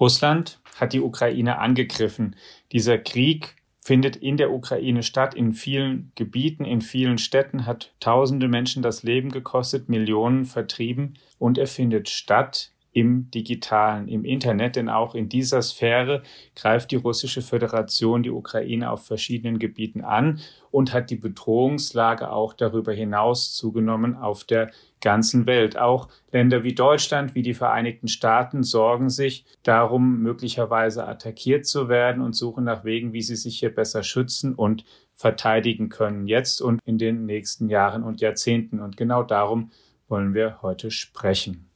Russland hat die Ukraine angegriffen. Dieser Krieg findet in der Ukraine statt, in vielen Gebieten, in vielen Städten, hat tausende Menschen das Leben gekostet, Millionen vertrieben und er findet statt im digitalen, im Internet, denn auch in dieser Sphäre greift die russische Föderation die Ukraine auf verschiedenen Gebieten an und hat die Bedrohungslage auch darüber hinaus zugenommen auf der ganzen Welt. Auch Länder wie Deutschland, wie die Vereinigten Staaten sorgen sich darum, möglicherweise attackiert zu werden und suchen nach Wegen, wie sie sich hier besser schützen und verteidigen können, jetzt und in den nächsten Jahren und Jahrzehnten. Und genau darum wollen wir heute sprechen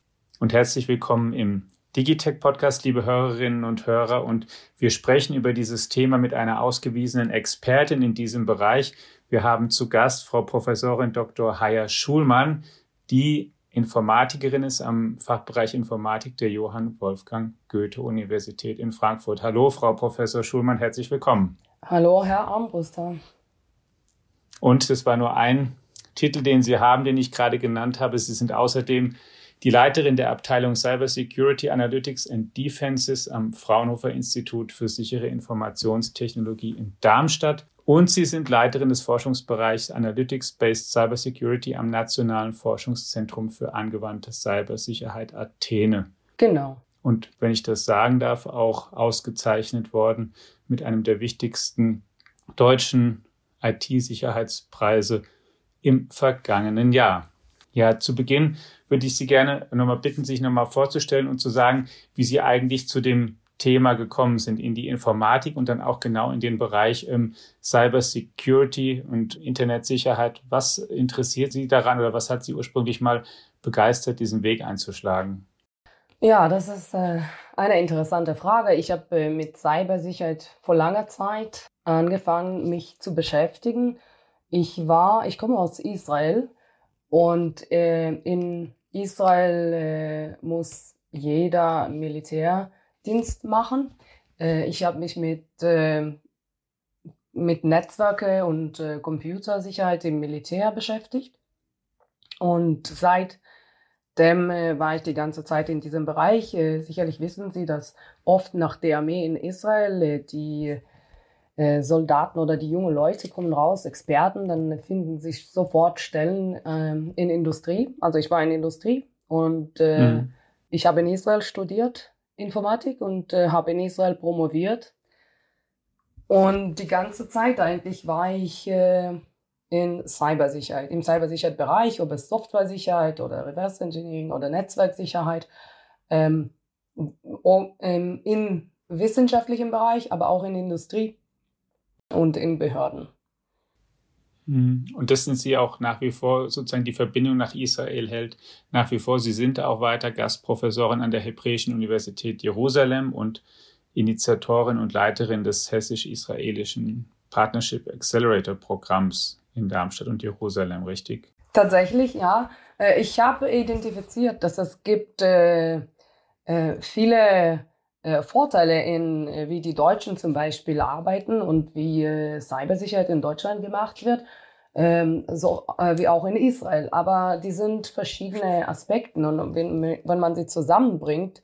und herzlich willkommen im Digitech Podcast, liebe Hörerinnen und Hörer. Und wir sprechen über dieses Thema mit einer ausgewiesenen Expertin in diesem Bereich. Wir haben zu Gast Frau Professorin Dr. Haya Schulmann, die Informatikerin ist am Fachbereich Informatik der Johann Wolfgang Goethe Universität in Frankfurt. Hallo, Frau Professor Schulmann, herzlich willkommen. Hallo, Herr Armbruster. Und das war nur ein Titel, den Sie haben, den ich gerade genannt habe. Sie sind außerdem die Leiterin der Abteilung Cyber Security Analytics and Defenses am Fraunhofer Institut für sichere Informationstechnologie in Darmstadt. Und sie sind Leiterin des Forschungsbereichs Analytics-Based Cybersecurity am Nationalen Forschungszentrum für angewandte Cybersicherheit Athene. Genau. Und wenn ich das sagen darf, auch ausgezeichnet worden mit einem der wichtigsten deutschen IT-Sicherheitspreise im vergangenen Jahr. Ja, zu Beginn würde ich Sie gerne nochmal bitten, sich nochmal vorzustellen und zu sagen, wie Sie eigentlich zu dem Thema gekommen sind, in die Informatik und dann auch genau in den Bereich ähm, Cyber Security und Internetsicherheit. Was interessiert Sie daran oder was hat Sie ursprünglich mal begeistert, diesen Weg einzuschlagen? Ja, das ist äh, eine interessante Frage. Ich habe äh, mit Cybersicherheit vor langer Zeit angefangen, mich zu beschäftigen. Ich war, ich komme aus Israel und äh, in Israel äh, muss jeder Militärdienst machen. Äh, ich habe mich mit, äh, mit Netzwerke und äh, Computersicherheit im Militär beschäftigt. Und seitdem äh, war ich die ganze Zeit in diesem Bereich. Äh, sicherlich wissen Sie, dass oft nach der Armee in Israel die äh, Soldaten oder die jungen Leute kommen raus, Experten, dann finden sich sofort Stellen ähm, in Industrie. Also ich war in Industrie und äh, mhm. ich habe in Israel studiert Informatik und äh, habe in Israel promoviert. Und die ganze Zeit eigentlich war ich äh, in Cybersicherheit, im Cybersicherheit-Bereich, ob es Software-Sicherheit oder Reverse Engineering oder Netzwerksicherheit, ähm, ähm, in wissenschaftlichem Bereich, aber auch in Industrie und in Behörden. Hm. Und das sind Sie auch nach wie vor sozusagen die Verbindung nach Israel hält. Nach wie vor, Sie sind auch weiter Gastprofessorin an der Hebräischen Universität Jerusalem und Initiatorin und Leiterin des hessisch-israelischen Partnership Accelerator Programms in Darmstadt und Jerusalem, richtig? Tatsächlich, ja. Äh, ich habe identifiziert, dass es gibt äh, äh, viele äh, Vorteile in, äh, wie die Deutschen zum Beispiel arbeiten und wie äh, Cybersicherheit in Deutschland gemacht wird, ähm, so äh, wie auch in Israel. Aber die sind verschiedene Aspekte und wenn, wenn man sie zusammenbringt,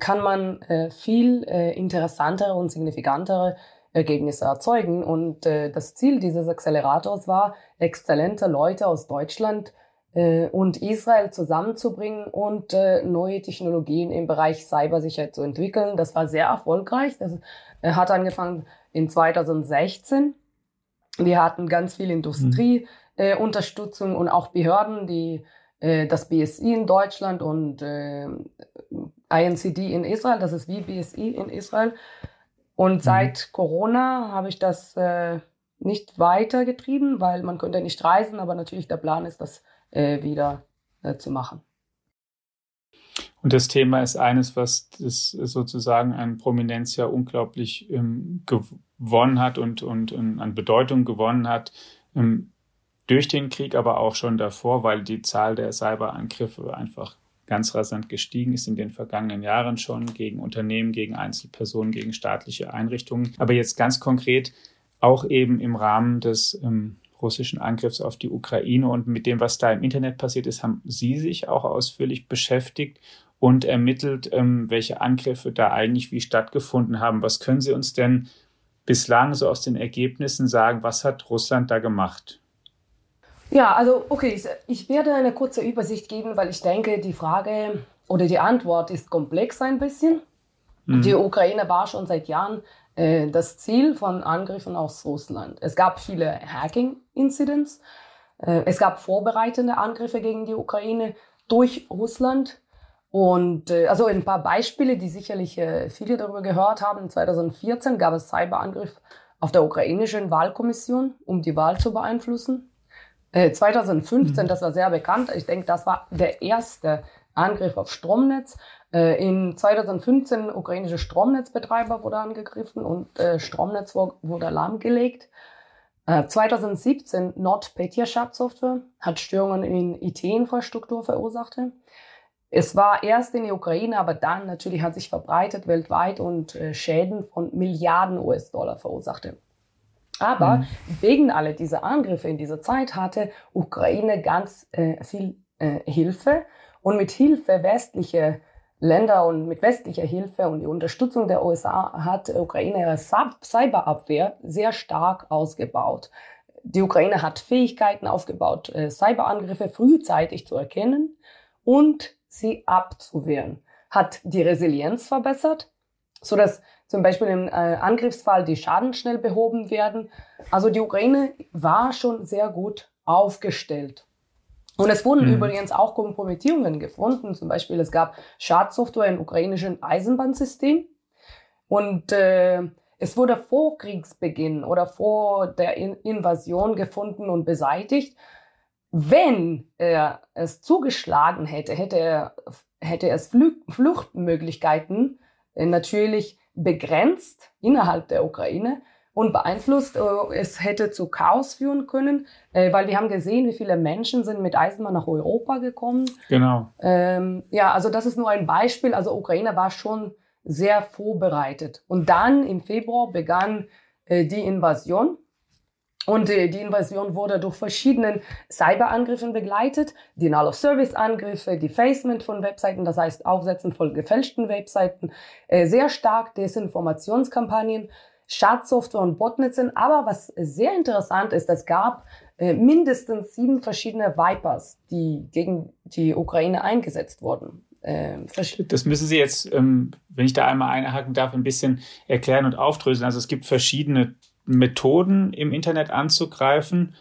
kann man viel interessantere und signifikantere Ergebnisse erzeugen. Und das Ziel dieses Accelerators war, exzellente Leute aus Deutschland äh, und Israel zusammenzubringen und äh, neue Technologien im Bereich Cybersicherheit zu entwickeln. Das war sehr erfolgreich. Das äh, hat angefangen in 2016. Wir hatten ganz viel Industrieunterstützung mhm. äh, und auch Behörden, die äh, das BSI in Deutschland und äh, INCD in Israel, das ist wie BSI in Israel. Und mhm. seit Corona habe ich das äh, nicht weitergetrieben, weil man konnte nicht reisen, aber natürlich der Plan ist, das äh, wieder äh, zu machen. Und das Thema ist eines, was das sozusagen an Prominenz ja unglaublich ähm, gewonnen hat und, und, und, an Bedeutung gewonnen hat. Ähm, durch den Krieg, aber auch schon davor, weil die Zahl der Cyberangriffe einfach ganz rasant gestiegen ist in den vergangenen Jahren schon gegen Unternehmen, gegen Einzelpersonen, gegen staatliche Einrichtungen. Aber jetzt ganz konkret auch eben im Rahmen des ähm, russischen Angriffs auf die Ukraine und mit dem, was da im Internet passiert ist, haben Sie sich auch ausführlich beschäftigt und ermittelt, ähm, welche Angriffe da eigentlich wie stattgefunden haben. Was können Sie uns denn bislang so aus den Ergebnissen sagen? Was hat Russland da gemacht? Ja, also okay, ich werde eine kurze Übersicht geben, weil ich denke, die Frage oder die Antwort ist komplex ein bisschen. Mhm. Die Ukraine war schon seit Jahren äh, das Ziel von Angriffen aus Russland. Es gab viele Hacking-Incidents. Äh, es gab vorbereitende Angriffe gegen die Ukraine durch Russland. Und äh, also ein paar Beispiele, die sicherlich äh, viele darüber gehört haben. 2014 gab es Cyberangriff auf der ukrainischen Wahlkommission, um die Wahl zu beeinflussen. Äh, 2015, mhm. das war sehr bekannt. Ich denke, das war der erste Angriff auf Stromnetz. Äh, in 2015 ukrainische Stromnetzbetreiber wurde angegriffen und äh, Stromnetz wurde lahmgelegt. 2017 äh, NotPetya Software hat Störungen in IT-Infrastruktur verursacht. Es war erst in der Ukraine, aber dann natürlich hat sich verbreitet weltweit und Schäden von Milliarden US-Dollar verursachte. Aber mhm. wegen aller dieser Angriffe in dieser Zeit hatte Ukraine ganz äh, viel äh, Hilfe und mit Hilfe westlicher Länder und mit westlicher Hilfe und die Unterstützung der USA hat Ukraine ihre Cyberabwehr sehr stark ausgebaut. Die Ukraine hat Fähigkeiten aufgebaut, äh, Cyberangriffe frühzeitig zu erkennen und sie abzuwehren, hat die Resilienz verbessert, sodass zum Beispiel im äh, Angriffsfall die Schaden schnell behoben werden. Also die Ukraine war schon sehr gut aufgestellt. Und es wurden mhm. übrigens auch Kompromittierungen gefunden. Zum Beispiel, es gab Schadsoftware im ukrainischen Eisenbahnsystem. Und äh, es wurde vor Kriegsbeginn oder vor der In Invasion gefunden und beseitigt. Wenn er es zugeschlagen hätte, hätte, er, hätte es Flü Fluchtmöglichkeiten äh, natürlich begrenzt innerhalb der Ukraine und beeinflusst. Äh, es hätte zu Chaos führen können, äh, weil wir haben gesehen, wie viele Menschen sind mit Eisenbahn nach Europa gekommen. Genau. Ähm, ja, also das ist nur ein Beispiel. Also Ukraine war schon sehr vorbereitet. Und dann im Februar begann äh, die Invasion. Und äh, die Invasion wurde durch verschiedene Cyberangriffen begleitet, Denial-of-Service-Angriffe, Defacement von Webseiten, das heißt Aufsetzen von gefälschten Webseiten, äh, sehr stark Desinformationskampagnen, Schadsoftware und Botnets sind. Aber was sehr interessant ist, es gab äh, mindestens sieben verschiedene Vipers, die gegen die Ukraine eingesetzt wurden. Äh, das müssen Sie jetzt, ähm, wenn ich da einmal einhaken darf, ein bisschen erklären und aufdröseln. Also es gibt verschiedene Methoden im Internet anzugreifen,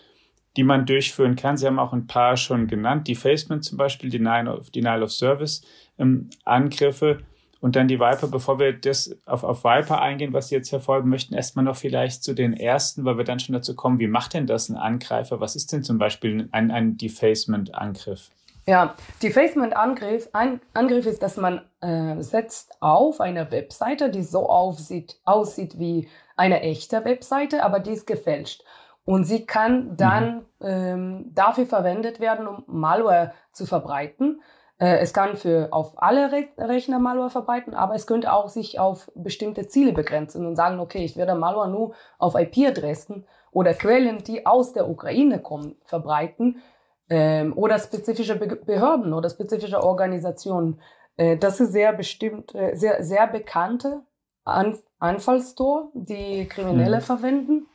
die man durchführen kann. Sie haben auch ein paar schon genannt, Defacement zum Beispiel, Denial of, Denial of Service, ähm, Angriffe und dann die Viper, bevor wir das auf, auf Viper eingehen, was Sie jetzt verfolgen möchten, erstmal noch vielleicht zu den ersten, weil wir dann schon dazu kommen, wie macht denn das ein Angreifer? Was ist denn zum Beispiel ein, ein Defacement-Angriff? Ja, Defacement-Angriff ein Angriff ist, dass man äh, setzt auf eine Webseite, die so aufsieht, aussieht wie eine echte Webseite, aber die ist gefälscht. Und sie kann dann mhm. ähm, dafür verwendet werden, um Malware zu verbreiten. Äh, es kann für auf alle Re Rechner Malware verbreiten, aber es könnte auch sich auf bestimmte Ziele begrenzen und sagen, okay, ich werde Malware nur auf IP-Adressen oder Quellen, die aus der Ukraine kommen, verbreiten ähm, oder spezifische Be Behörden oder spezifische Organisationen. Äh, das ist sehr bestimmt, äh, sehr, sehr bekannte An Anfallstor, die Kriminelle mhm. verwenden.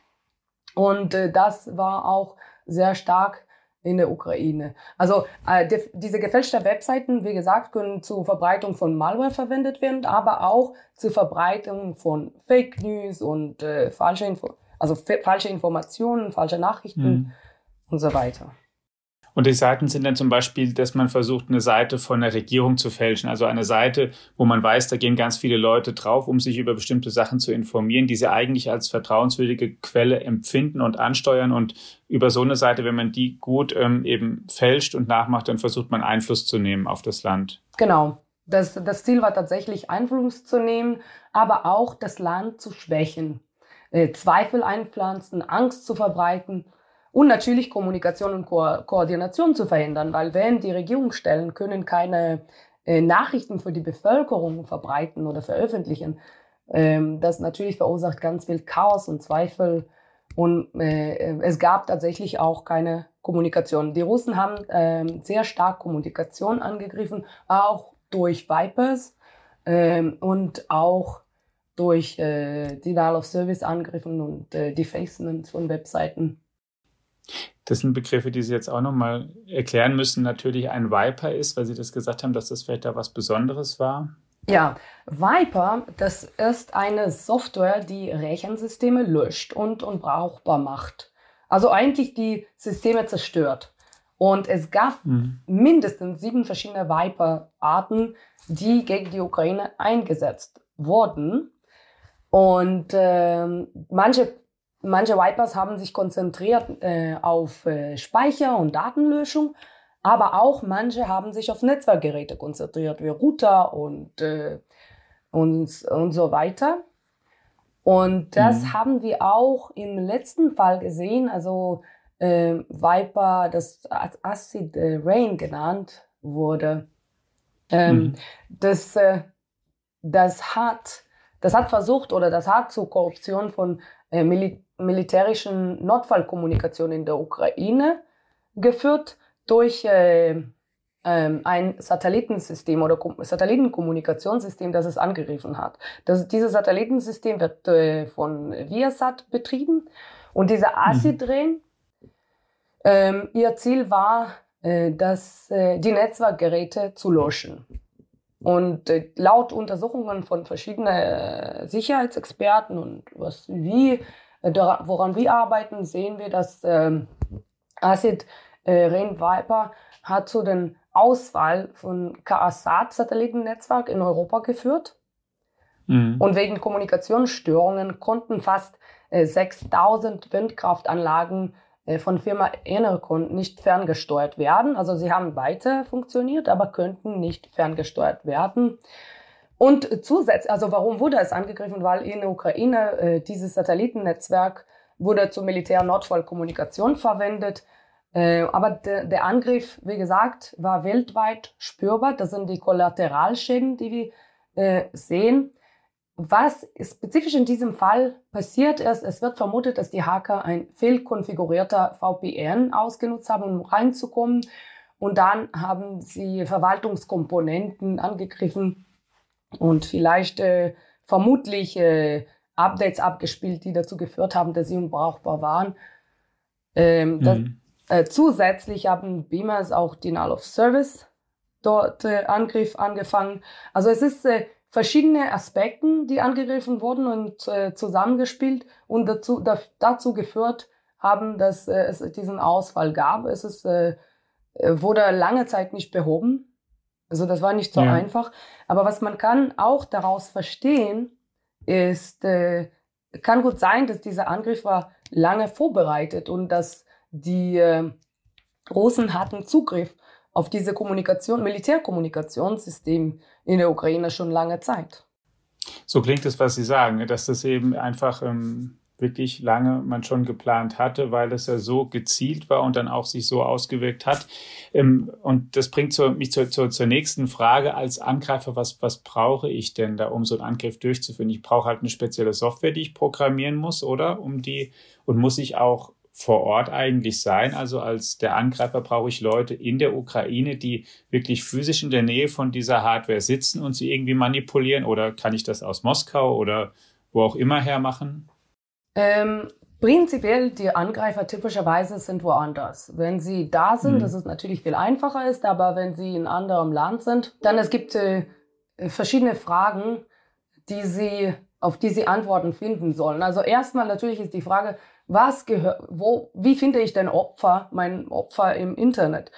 Und äh, das war auch sehr stark in der Ukraine. Also äh, die, diese gefälschten Webseiten, wie gesagt, können zur Verbreitung von Malware verwendet werden, aber auch zur Verbreitung von Fake News und äh, falsche, Info also falsche Informationen, falsche Nachrichten mhm. und so weiter. Und die Seiten sind dann zum Beispiel, dass man versucht, eine Seite von der Regierung zu fälschen. Also eine Seite, wo man weiß, da gehen ganz viele Leute drauf, um sich über bestimmte Sachen zu informieren, die sie eigentlich als vertrauenswürdige Quelle empfinden und ansteuern. Und über so eine Seite, wenn man die gut ähm, eben fälscht und nachmacht, dann versucht man Einfluss zu nehmen auf das Land. Genau. Das, das Ziel war tatsächlich Einfluss zu nehmen, aber auch das Land zu schwächen, äh, Zweifel einpflanzen, Angst zu verbreiten und natürlich Kommunikation und Ko Koordination zu verhindern, weil wenn die Regierungsstellen können keine äh, Nachrichten für die Bevölkerung verbreiten oder veröffentlichen, ähm, das natürlich verursacht ganz viel Chaos und Zweifel Und äh, es gab tatsächlich auch keine Kommunikation. Die Russen haben äh, sehr stark Kommunikation angegriffen, auch durch Vipers äh, und auch durch äh, Denial of Service angriffen und äh, Defacement von Webseiten. Das sind Begriffe, die Sie jetzt auch nochmal erklären müssen. Natürlich ein Viper ist, weil Sie das gesagt haben, dass das vielleicht da was Besonderes war. Ja, Viper, das ist eine Software, die Rechensysteme löscht und unbrauchbar macht. Also eigentlich die Systeme zerstört. Und es gab mhm. mindestens sieben verschiedene Viper-Arten, die gegen die Ukraine eingesetzt wurden. Und äh, manche, manche Vipers haben sich konzentriert äh, auf äh, Speicher und Datenlöschung, aber auch manche haben sich auf Netzwerkgeräte konzentriert, wie Router und, äh, und, und so weiter. Und das mhm. haben wir auch im letzten Fall gesehen, also äh, Viper, das Acid äh, Rain genannt wurde. Ähm, mhm. das, äh, das, hat, das hat versucht oder das hat zur Korruption von Mil militärischen Notfallkommunikation in der Ukraine geführt durch äh, ein Satellitensystem oder Satellitenkommunikationssystem, das es angegriffen hat. Das, dieses Satellitensystem wird äh, von Viasat betrieben und diese ASI-Drehen, mhm. ähm, ihr Ziel war, äh, dass, äh, die Netzwerkgeräte zu löschen. Und äh, laut Untersuchungen von verschiedenen äh, Sicherheitsexperten und was wie, woran wir arbeiten, sehen wir, dass ähm, ACID äh, Rain Viper hat zu den Auswahl von KASAT-Satellitennetzwerk in Europa geführt. Mhm. Und wegen Kommunikationsstörungen konnten fast äh, 6000 Windkraftanlagen äh, von Firma Enercon nicht ferngesteuert werden. Also sie haben weiter funktioniert, aber könnten nicht ferngesteuert werden. Und zusätzlich, also warum wurde es angegriffen? Weil in der Ukraine äh, dieses Satellitennetzwerk wurde zur Militär-Notfallkommunikation verwendet. Äh, aber de, der Angriff, wie gesagt, war weltweit spürbar. Das sind die Kollateralschäden, die wir äh, sehen. Was spezifisch in diesem Fall passiert ist, es wird vermutet, dass die Hacker ein fehlkonfigurierter VPN ausgenutzt haben, um reinzukommen. Und dann haben sie Verwaltungskomponenten angegriffen und vielleicht äh, vermutlich äh, Updates abgespielt, die dazu geführt haben, dass sie unbrauchbar waren. Ähm, mhm. das, äh, zusätzlich haben Beamers auch Denial of Service dort äh, Angriff angefangen. Also es ist äh, verschiedene Aspekte, die angegriffen wurden und äh, zusammengespielt und dazu, da, dazu geführt haben, dass es diesen Ausfall gab. Es ist, wurde lange Zeit nicht behoben. Also das war nicht so ja. einfach. Aber was man kann auch daraus verstehen, ist, äh, kann gut sein, dass dieser Angriff war lange vorbereitet und dass die äh, Russen hatten Zugriff auf diese Kommunikation, Militärkommunikationssystem in der Ukraine schon lange Zeit. So klingt es, was Sie sagen, dass das eben einfach ähm, wirklich lange man schon geplant hatte, weil es ja so gezielt war und dann auch sich so ausgewirkt hat. Ähm, und das bringt mich zur, zur, zur nächsten Frage als Angreifer, was, was brauche ich denn da, um so einen Angriff durchzuführen? Ich brauche halt eine spezielle Software, die ich programmieren muss, oder? Um die, und muss ich auch vor Ort eigentlich sein? Also als der Angreifer brauche ich Leute in der Ukraine, die wirklich physisch in der Nähe von dieser Hardware sitzen und sie irgendwie manipulieren? Oder kann ich das aus Moskau oder wo auch immer her machen? Ähm, prinzipiell, die Angreifer typischerweise sind woanders. Wenn sie da sind, mhm. das ist natürlich viel einfacher ist, aber wenn sie in anderem Land sind, dann es gibt äh, verschiedene Fragen, die sie, auf die sie Antworten finden sollen. Also erstmal natürlich ist die Frage, was gehört, wo, wie finde ich denn Opfer, mein Opfer im Internet?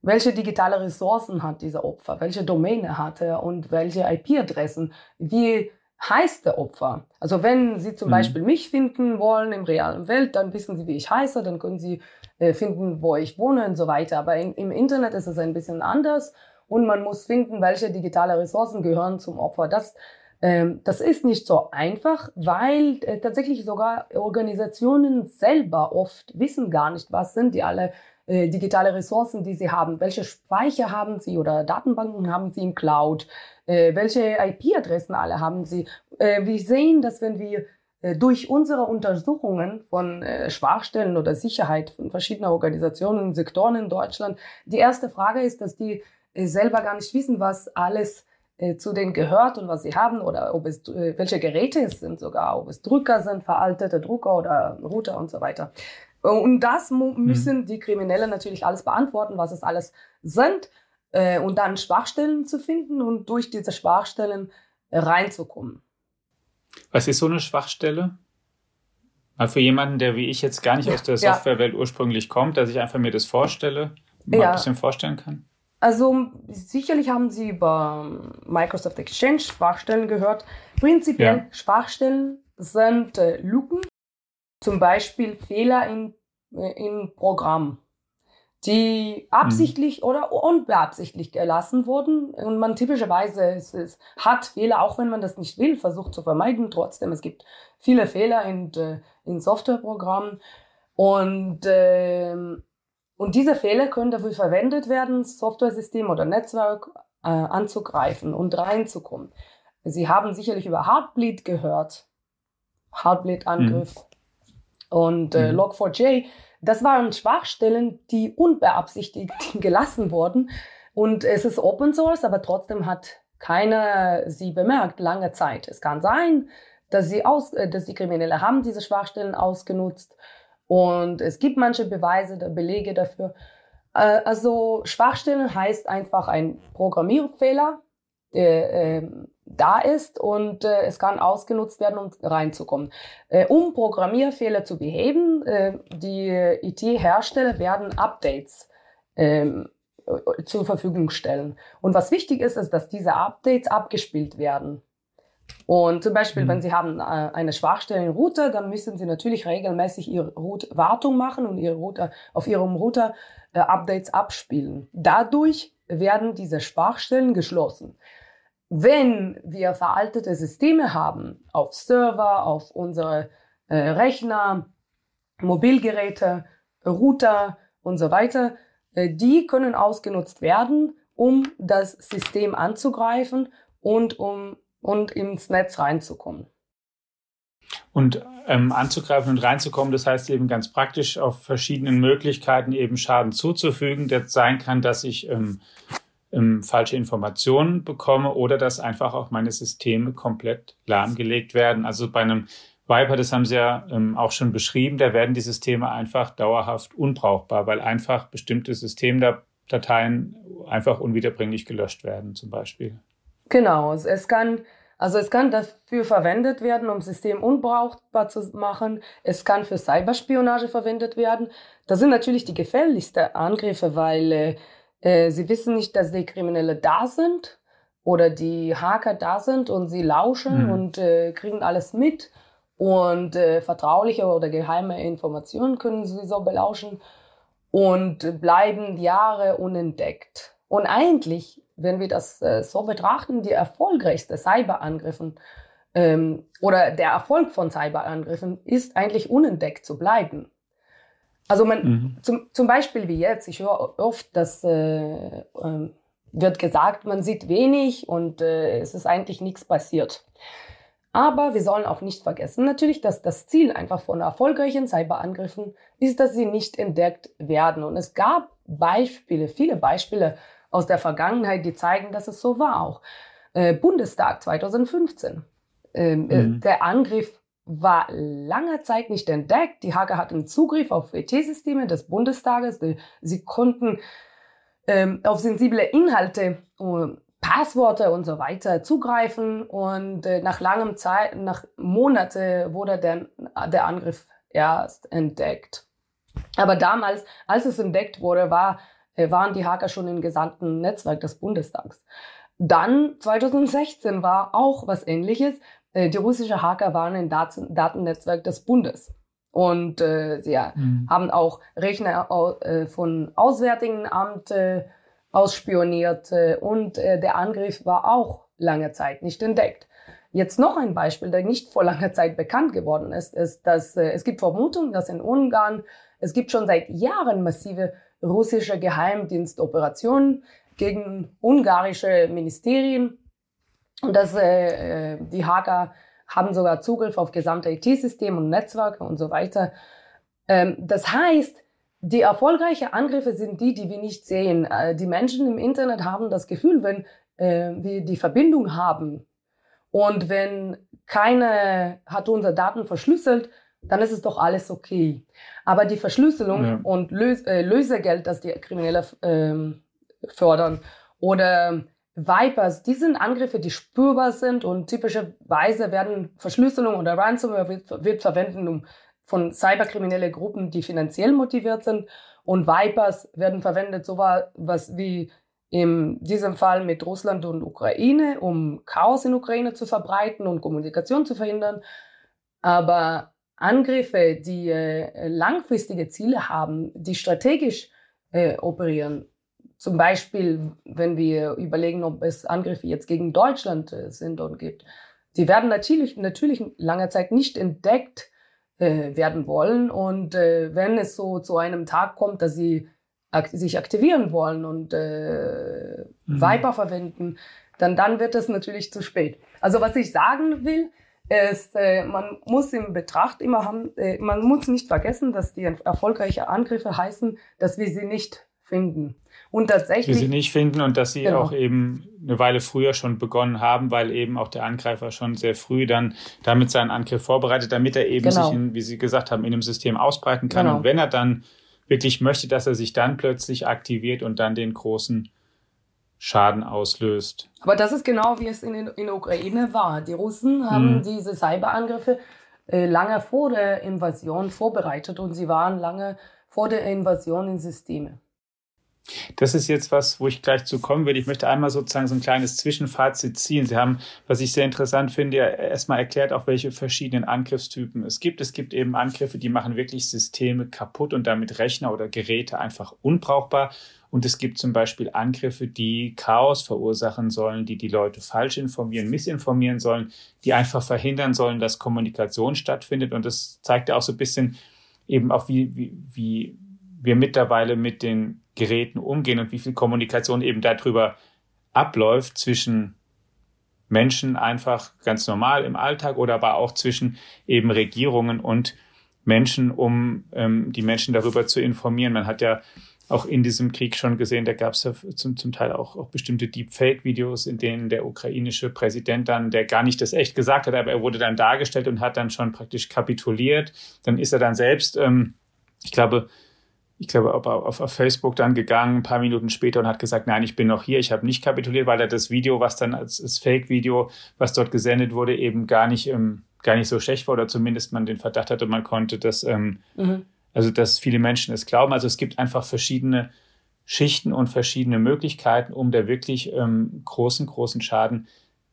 Welche digitale Ressourcen hat dieser Opfer? Welche Domäne hat er und welche IP-Adressen? Wie heißt der Opfer? Also wenn Sie zum mhm. Beispiel mich finden wollen im realen Welt, dann wissen Sie, wie ich heiße, dann können Sie äh, finden, wo ich wohne und so weiter. Aber in, im Internet ist es ein bisschen anders und man muss finden, welche digitale Ressourcen gehören zum Opfer. Das ähm, das ist nicht so einfach, weil äh, tatsächlich sogar Organisationen selber oft wissen gar nicht, was sind die alle äh, digitale Ressourcen, die sie haben, welche Speicher haben sie oder Datenbanken haben sie im Cloud, äh, welche IP-Adressen alle haben sie. wir sehen, dass wenn wir äh, durch unsere Untersuchungen von äh, Schwachstellen oder Sicherheit von verschiedenen Organisationen und Sektoren in Deutschland, die erste Frage ist, dass die äh, selber gar nicht wissen, was alles zu denen gehört und was sie haben oder ob es welche Geräte es sind sogar, ob es Drücker sind, veraltete Drucker oder Router und so weiter. Und das mhm. müssen die Kriminellen natürlich alles beantworten, was es alles sind und dann Schwachstellen zu finden und durch diese Schwachstellen reinzukommen. Was ist so eine Schwachstelle? Mal für jemanden, der wie ich jetzt gar nicht aus der Softwarewelt ja. ursprünglich kommt, dass ich einfach mir das vorstelle, mal ja. ein bisschen vorstellen kann. Also sicherlich haben Sie über Microsoft Exchange Schwachstellen gehört. Prinzipiell ja. Schwachstellen sind äh, Lücken, zum Beispiel Fehler in, äh, in Programm die absichtlich mhm. oder unbeabsichtlich gelassen wurden. Und man typischerweise es, es hat Fehler, auch wenn man das nicht will, versucht zu vermeiden. Trotzdem, es gibt viele Fehler in, in Softwareprogrammen. Und, äh, und diese Fehler können dafür verwendet werden, Softwaresystem oder Netzwerk äh, anzugreifen und reinzukommen. Sie haben sicherlich über Heartbleed gehört. Heartbleed-Angriff. Mhm. Und äh, mhm. Log4j das waren Schwachstellen, die unbeabsichtigt gelassen wurden. Und es ist Open Source, aber trotzdem hat keiner sie bemerkt, lange Zeit. Es kann sein, dass, sie aus, äh, dass die Kriminelle haben diese Schwachstellen ausgenutzt. Und es gibt manche Beweise, Belege dafür. Äh, also Schwachstellen heißt einfach ein Programmierfehler, der, ähm, da ist und äh, es kann ausgenutzt werden, um reinzukommen. Äh, um Programmierfehler zu beheben, äh, die IT-Hersteller werden Updates ähm, zur Verfügung stellen. Und was wichtig ist, ist, dass diese Updates abgespielt werden. Und zum Beispiel, mhm. wenn Sie haben äh, eine Schwachstelle im Router, dann müssen Sie natürlich regelmäßig Ihre Route Wartung machen und Ihre Router, auf Ihrem Router äh, Updates abspielen. Dadurch werden diese Schwachstellen geschlossen. Wenn wir veraltete Systeme haben, auf Server, auf unsere äh, Rechner, Mobilgeräte, Router und so weiter, äh, die können ausgenutzt werden, um das System anzugreifen und um und ins Netz reinzukommen. Und ähm, anzugreifen und reinzukommen, das heißt eben ganz praktisch auf verschiedenen Möglichkeiten eben Schaden zuzufügen. Das sein kann, dass ich ähm, ähm, falsche Informationen bekomme oder dass einfach auch meine Systeme komplett lahmgelegt werden. Also bei einem Viper, das haben Sie ja ähm, auch schon beschrieben, da werden die Systeme einfach dauerhaft unbrauchbar, weil einfach bestimmte Systemdateien einfach unwiederbringlich gelöscht werden, zum Beispiel. Genau, es kann also es kann dafür verwendet werden, um System unbrauchbar zu machen. Es kann für Cyberspionage verwendet werden. Das sind natürlich die gefährlichsten Angriffe, weil äh, sie wissen nicht, dass die Kriminelle da sind oder die Hacker da sind und sie lauschen mhm. und äh, kriegen alles mit und äh, vertrauliche oder geheime Informationen können sie so belauschen und bleiben Jahre unentdeckt. Und eigentlich, wenn wir das äh, so betrachten, die erfolgreichste Cyberangriffen ähm, oder der Erfolg von Cyberangriffen ist eigentlich unentdeckt zu bleiben. Also man, mhm. zum, zum Beispiel wie jetzt, ich höre oft, dass äh, äh, wird gesagt, man sieht wenig und äh, es ist eigentlich nichts passiert. Aber wir sollen auch nicht vergessen, natürlich, dass das Ziel einfach von erfolgreichen Cyberangriffen ist, dass sie nicht entdeckt werden. Und es gab Beispiele, viele Beispiele aus der Vergangenheit, die zeigen, dass es so war auch. Äh, Bundestag 2015. Ähm, äh, mhm. Der Angriff war lange Zeit nicht entdeckt. Die Hacker hatten Zugriff auf IT-Systeme des Bundestages. Sie konnten ähm, auf sensible Inhalte, äh, Passworte und so weiter zugreifen. Und äh, nach langem Zeit, nach Monate wurde der, der Angriff erst entdeckt. Aber damals, als es entdeckt wurde, war, äh, waren die Hacker schon im gesamten Netzwerk des Bundestags. Dann 2016 war auch was ähnliches. Äh, die russischen Hacker waren im Daten Datennetzwerk des Bundes. Und äh, sie mhm. haben auch Rechner äh, von Auswärtigen Amt äh, ausspioniert äh, und äh, der Angriff war auch lange Zeit nicht entdeckt. Jetzt noch ein Beispiel, der nicht vor langer Zeit bekannt geworden ist, ist, dass es gibt Vermutungen, dass in Ungarn es gibt schon seit Jahren massive russische Geheimdienstoperationen gegen ungarische Ministerien und dass äh, äh, die Hacker haben sogar Zugriff auf gesamte IT-Systeme und Netzwerke und so weiter. Ähm, das heißt, die erfolgreichen Angriffe sind die, die wir nicht sehen. Äh, die Menschen im Internet haben das Gefühl, wenn äh, wir die Verbindung haben und wenn keine hat unsere Daten verschlüsselt, dann ist es doch alles okay. Aber die Verschlüsselung ja. und Lös äh, Lösegeld, das die Kriminelle ähm, fördern, oder Vipers, die sind Angriffe, die spürbar sind und typischerweise werden Verschlüsselung oder Ransomware wird, wird verwendet, um von cyberkriminelle Gruppen, die finanziell motiviert sind. Und Vipers werden verwendet, so was wie in diesem Fall mit Russland und Ukraine, um Chaos in Ukraine zu verbreiten und Kommunikation zu verhindern. Aber Angriffe, die äh, langfristige Ziele haben, die strategisch äh, operieren, zum Beispiel, wenn wir überlegen, ob es Angriffe jetzt gegen Deutschland äh, sind und gibt, die werden natürlich, natürlich lange Zeit nicht entdeckt äh, werden wollen. Und äh, wenn es so zu einem Tag kommt, dass sie ak sich aktivieren wollen und äh, mhm. Viper verwenden, dann, dann wird es natürlich zu spät. Also was ich sagen will, ist, äh, man muss im Betracht immer haben, äh, man muss nicht vergessen, dass die erfolgreichen Angriffe heißen, dass wir sie nicht finden. Und tatsächlich. Wir sie nicht finden und dass sie genau. auch eben eine Weile früher schon begonnen haben, weil eben auch der Angreifer schon sehr früh dann damit seinen Angriff vorbereitet, damit er eben genau. sich, in, wie Sie gesagt haben, in dem System ausbreiten kann. Genau. Und wenn er dann wirklich möchte, dass er sich dann plötzlich aktiviert und dann den großen Schaden auslöst. Aber das ist genau wie es in, in der Ukraine war. Die Russen haben mhm. diese Cyberangriffe äh, lange vor der Invasion vorbereitet und sie waren lange vor der Invasion in Systeme. Das ist jetzt was, wo ich gleich zu kommen würde. Ich möchte einmal sozusagen so ein kleines Zwischenfazit ziehen. Sie haben, was ich sehr interessant finde, erstmal erklärt, auch welche verschiedenen Angriffstypen es gibt. Es gibt eben Angriffe, die machen wirklich Systeme kaputt und damit Rechner oder Geräte einfach unbrauchbar. Und es gibt zum Beispiel Angriffe, die Chaos verursachen sollen, die die Leute falsch informieren, missinformieren sollen, die einfach verhindern sollen, dass Kommunikation stattfindet. Und das zeigt ja auch so ein bisschen eben auch, wie, wie, wie wir mittlerweile mit den Geräten umgehen und wie viel Kommunikation eben darüber abläuft zwischen Menschen einfach ganz normal im Alltag oder aber auch zwischen eben Regierungen und Menschen, um ähm, die Menschen darüber zu informieren. Man hat ja auch in diesem Krieg schon gesehen, da gab es ja zum, zum Teil auch, auch bestimmte Deepfake-Videos, in denen der ukrainische Präsident dann, der gar nicht das echt gesagt hat, aber er wurde dann dargestellt und hat dann schon praktisch kapituliert. Dann ist er dann selbst, ähm, ich glaube, ich glaube, auf, Facebook dann gegangen, ein paar Minuten später und hat gesagt, nein, ich bin noch hier, ich habe nicht kapituliert, weil er das Video, was dann als, als Fake-Video, was dort gesendet wurde, eben gar nicht, ähm, gar nicht so schlecht war oder zumindest man den Verdacht hatte, man konnte das, ähm, mhm. also dass viele Menschen es glauben. Also es gibt einfach verschiedene Schichten und verschiedene Möglichkeiten, um da wirklich ähm, großen, großen Schaden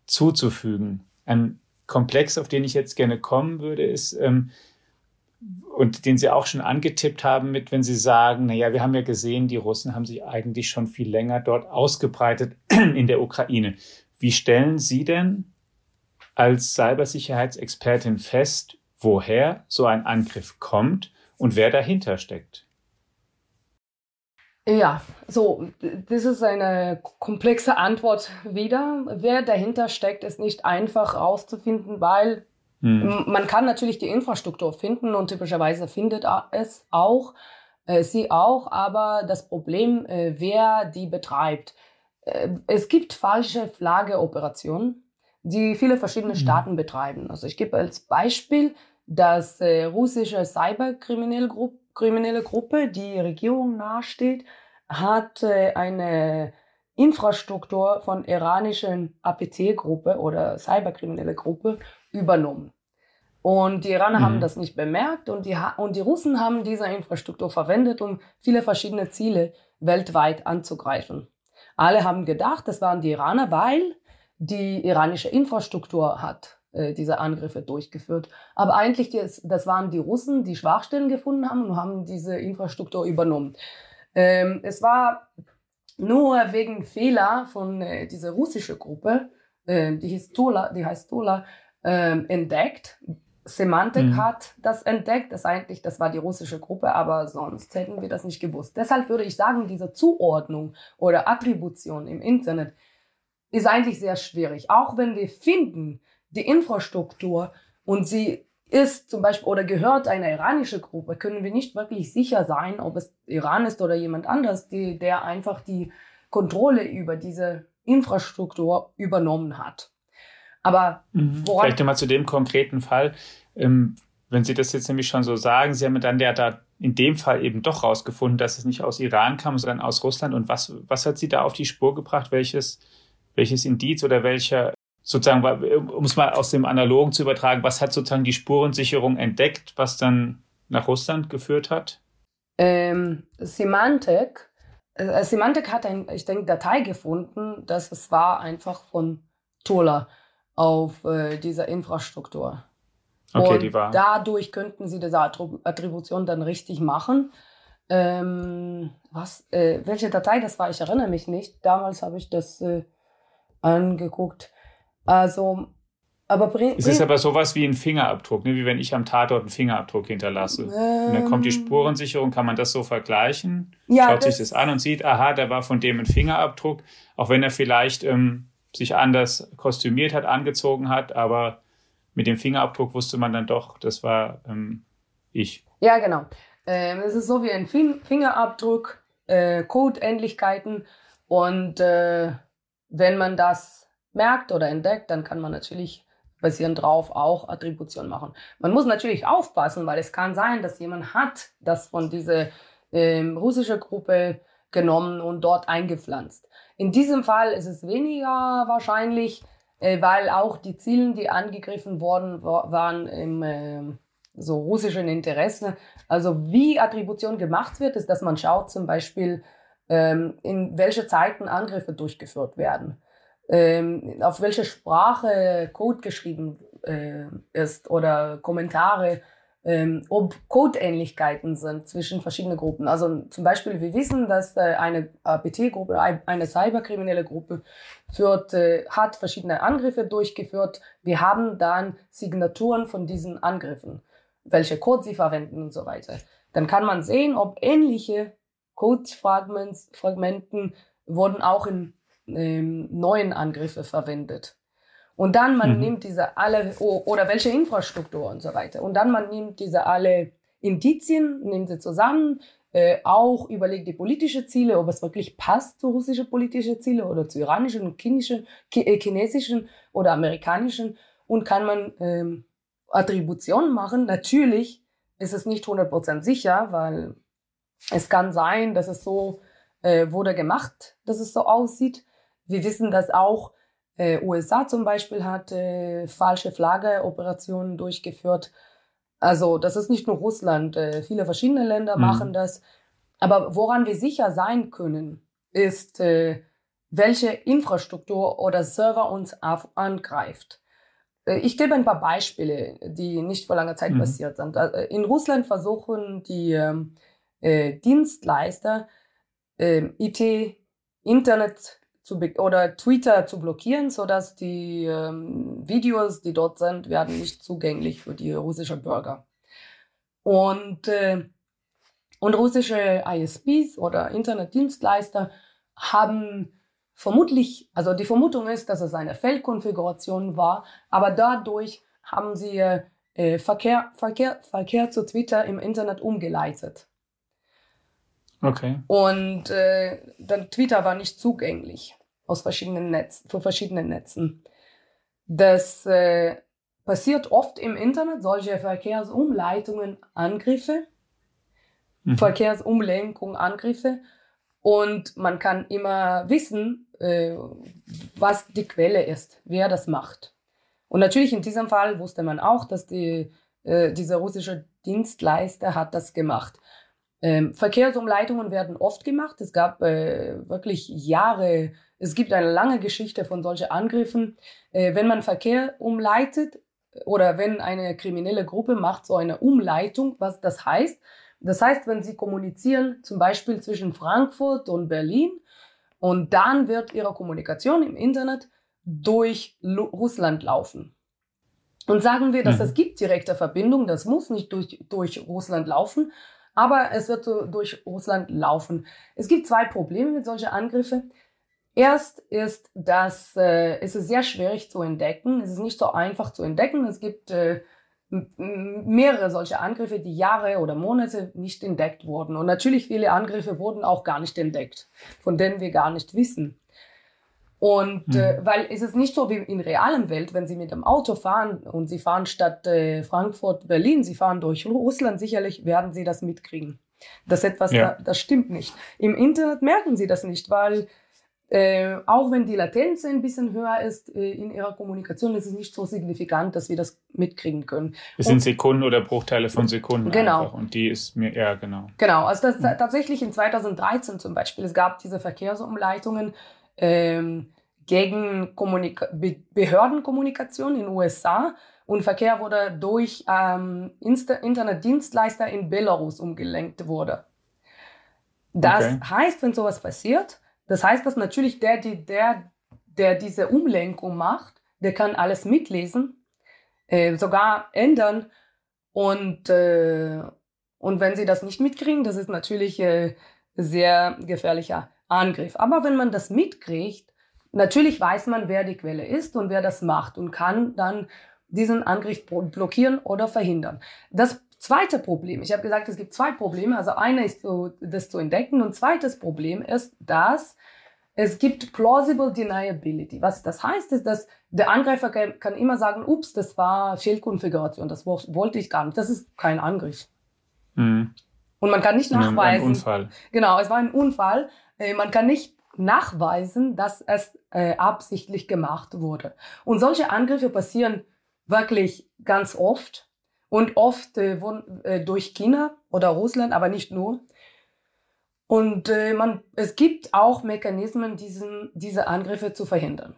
zuzufügen. Ein Komplex, auf den ich jetzt gerne kommen würde, ist, ähm, und den Sie auch schon angetippt haben mit, wenn Sie sagen, naja, wir haben ja gesehen, die Russen haben sich eigentlich schon viel länger dort ausgebreitet in der Ukraine. Wie stellen Sie denn als Cybersicherheitsexpertin fest, woher so ein Angriff kommt und wer dahinter steckt? Ja, so, das ist eine komplexe Antwort wieder. Wer dahinter steckt, ist nicht einfach rauszufinden, weil hm. Man kann natürlich die Infrastruktur finden und typischerweise findet es auch, äh, sie auch, aber das Problem, äh, wer die betreibt. Äh, es gibt falsche Flaggeoperationen, die viele verschiedene hm. Staaten betreiben. Also ich gebe als Beispiel, dass äh, russische Cyberkriminelle Gruppe, kriminelle Gruppe, die Regierung nahesteht, hat äh, eine Infrastruktur von iranischen APT-Gruppe oder Cyberkriminelle Gruppe übernommen. Und die Iraner mhm. haben das nicht bemerkt und die, und die Russen haben diese Infrastruktur verwendet, um viele verschiedene Ziele weltweit anzugreifen. Alle haben gedacht, das waren die Iraner, weil die iranische Infrastruktur hat äh, diese Angriffe durchgeführt. Aber eigentlich, das, das waren die Russen, die Schwachstellen gefunden haben und haben diese Infrastruktur übernommen. Ähm, es war nur wegen Fehler von äh, dieser russischen Gruppe, äh, die, hieß Tola, die heißt Tola, äh, entdeckt, Semantik mhm. hat das entdeckt. Das eigentlich, das war die russische Gruppe, aber sonst hätten wir das nicht gewusst. Deshalb würde ich sagen, diese Zuordnung oder Attribution im Internet ist eigentlich sehr schwierig. Auch wenn wir finden, die Infrastruktur und sie ist zum Beispiel oder gehört einer iranische Gruppe, können wir nicht wirklich sicher sein, ob es Iran ist oder jemand anders, die, der einfach die Kontrolle über diese Infrastruktur übernommen hat. Aber mhm. Vielleicht nochmal zu dem konkreten Fall. Ähm, wenn Sie das jetzt nämlich schon so sagen, Sie haben dann ja da in dem Fall eben doch rausgefunden, dass es nicht aus Iran kam, sondern aus Russland. Und was, was hat Sie da auf die Spur gebracht? Welches, welches Indiz oder welcher, sozusagen, um es mal aus dem Analogen zu übertragen, was hat sozusagen die Spurensicherung entdeckt, was dann nach Russland geführt hat? Ähm, Semantik. Äh, Semantik hat ein, ich denke, Datei gefunden, dass es war einfach von Tola auf äh, dieser Infrastruktur. Okay, und die war. Dadurch könnten sie diese Attribution dann richtig machen. Ähm, was, äh, welche Datei das war, ich erinnere mich nicht. Damals habe ich das äh, angeguckt. Also, aber es ist aber sowas wie ein Fingerabdruck, ne? wie wenn ich am Tatort einen Fingerabdruck hinterlasse. Ähm, und dann kommt die ähm. Spurensicherung, kann man das so vergleichen? Ja, Schaut sich das an und sieht, aha, da war von dem ein Fingerabdruck, auch wenn er vielleicht ähm, sich anders kostümiert hat, angezogen hat, aber mit dem Fingerabdruck wusste man dann doch, das war ähm, ich. Ja, genau. Ähm, es ist so wie ein Fingerabdruck, äh, Codeähnlichkeiten und äh, wenn man das merkt oder entdeckt, dann kann man natürlich basierend drauf auch Attribution machen. Man muss natürlich aufpassen, weil es kann sein, dass jemand hat das von dieser ähm, russischen Gruppe genommen und dort eingepflanzt. In diesem Fall ist es weniger wahrscheinlich, äh, weil auch die Ziele, die angegriffen worden waren, im äh, so russischen Interesse. Also wie Attribution gemacht wird, ist, dass man schaut zum Beispiel, ähm, in welche Zeiten Angriffe durchgeführt werden, ähm, auf welche Sprache Code geschrieben äh, ist oder Kommentare ähm, ob Codeähnlichkeiten sind zwischen verschiedenen Gruppen. Also zum Beispiel, wir wissen, dass äh, eine APT-Gruppe, eine cyberkriminelle Gruppe führt, äh, hat verschiedene Angriffe durchgeführt. Wir haben dann Signaturen von diesen Angriffen, welche Code sie verwenden und so weiter. Dann kann man sehen, ob ähnliche Codefragmenten wurden auch in ähm, neuen Angriffe verwendet. Und dann man mhm. nimmt diese alle, oder welche Infrastruktur und so weiter. Und dann man nimmt diese alle Indizien, nimmt sie zusammen, äh, auch überlegt die politischen Ziele, ob es wirklich passt zu russischen politischen Ziele oder zu iranischen, chinesischen, äh, chinesischen oder amerikanischen und kann man ähm, Attributionen machen. Natürlich ist es nicht 100% sicher, weil es kann sein, dass es so äh, wurde gemacht, dass es so aussieht. Wir wissen, dass auch äh, USA zum Beispiel hat äh, falsche Flagge-Operationen durchgeführt. Also das ist nicht nur Russland, äh, viele verschiedene Länder mhm. machen das. Aber woran wir sicher sein können, ist, äh, welche Infrastruktur oder Server uns angreift. Äh, ich gebe ein paar Beispiele, die nicht vor langer Zeit mhm. passiert sind. Äh, in Russland versuchen die ähm, äh, Dienstleister äh, IT, Internet zu oder Twitter zu blockieren, sodass die ähm, Videos, die dort sind, werden nicht zugänglich für die russischen Bürger. Und, äh, und russische ISPs oder Internetdienstleister haben vermutlich, also die Vermutung ist, dass es eine Feldkonfiguration war, aber dadurch haben sie äh, Verkehr, Verkehr, Verkehr zu Twitter im Internet umgeleitet. Okay. Und äh, dann Twitter war nicht zugänglich aus verschiedenen Netzen, für verschiedene Netzen. Das äh, passiert oft im Internet, solche Verkehrsumleitungen, Angriffe, mhm. Verkehrsumlenkung, Angriffe. Und man kann immer wissen, äh, was die Quelle ist, wer das macht. Und natürlich in diesem Fall wusste man auch, dass die, äh, dieser russische Dienstleister hat das gemacht. Ähm, Verkehrsumleitungen werden oft gemacht. Es gab äh, wirklich Jahre, es gibt eine lange Geschichte von solchen Angriffen. Äh, wenn man Verkehr umleitet oder wenn eine kriminelle Gruppe macht so eine Umleitung, was das heißt? Das heißt, wenn sie kommunizieren, zum Beispiel zwischen Frankfurt und Berlin, und dann wird ihre Kommunikation im Internet durch Russland laufen. Und sagen wir, dass mhm. es gibt direkte Verbindung, das muss nicht durch, durch Russland laufen, aber es wird so durch Russland laufen. Es gibt zwei Probleme mit solchen Angriffen. Erst ist, dass äh, es sehr schwierig zu entdecken. Es ist nicht so einfach zu entdecken. Es gibt äh, mehrere solche Angriffe, die Jahre oder Monate nicht entdeckt wurden. Und natürlich viele Angriffe wurden auch gar nicht entdeckt, von denen wir gar nicht wissen. Und mhm. äh, weil es ist nicht so wie in realem Welt, wenn Sie mit dem Auto fahren und Sie fahren statt äh, Frankfurt, Berlin, Sie fahren durch Russland, sicherlich werden Sie das mitkriegen. Das etwas, ja. da, das stimmt nicht. Im Internet merken Sie das nicht, weil äh, auch wenn die Latenz ein bisschen höher ist äh, in ihrer Kommunikation, ist es nicht so signifikant, dass wir das mitkriegen können. Es sind Sekunden oder Bruchteile von Sekunden genau. einfach. Und die ist mir, ja, genau. Genau, also das, mhm. tatsächlich in 2013 zum Beispiel, es gab diese Verkehrsumleitungen ähm, gegen Kommunika Be Behördenkommunikation in den USA und Verkehr wurde durch ähm, Internetdienstleister in Belarus umgelenkt wurde. Das okay. heißt, wenn sowas passiert, das heißt, dass natürlich der, die, der, der diese Umlenkung macht, der kann alles mitlesen, äh, sogar ändern. Und, äh, und wenn sie das nicht mitkriegen, das ist natürlich äh, sehr gefährlicher Angriff. Aber wenn man das mitkriegt, natürlich weiß man, wer die Quelle ist und wer das macht und kann dann diesen Angriff blockieren oder verhindern. Das zweite Problem, ich habe gesagt, es gibt zwei Probleme. Also eine ist das zu entdecken und zweites Problem ist, dass es gibt plausible deniability. Was das heißt, ist, dass der Angreifer kann immer sagen, ups, das war Fehlkonfiguration, das wollte ich gar nicht. Das ist kein Angriff. Mhm. Und man kann nicht nachweisen. Ein Unfall. Genau, es war ein Unfall. Äh, man kann nicht nachweisen, dass es äh, absichtlich gemacht wurde. Und solche Angriffe passieren wirklich ganz oft und oft äh, äh, durch China oder Russland, aber nicht nur. Und äh, man, es gibt auch Mechanismen, diesen, diese Angriffe zu verhindern.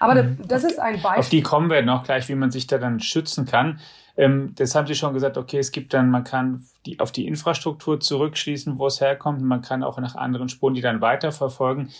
Aber mhm. das ist ein Beispiel. Auf die kommen wir noch gleich, wie man sich da dann schützen kann. Ähm, das haben Sie schon gesagt, okay, es gibt dann, man kann die, auf die Infrastruktur zurückschließen, wo es herkommt. Man kann auch nach anderen Spuren die dann weiterverfolgen.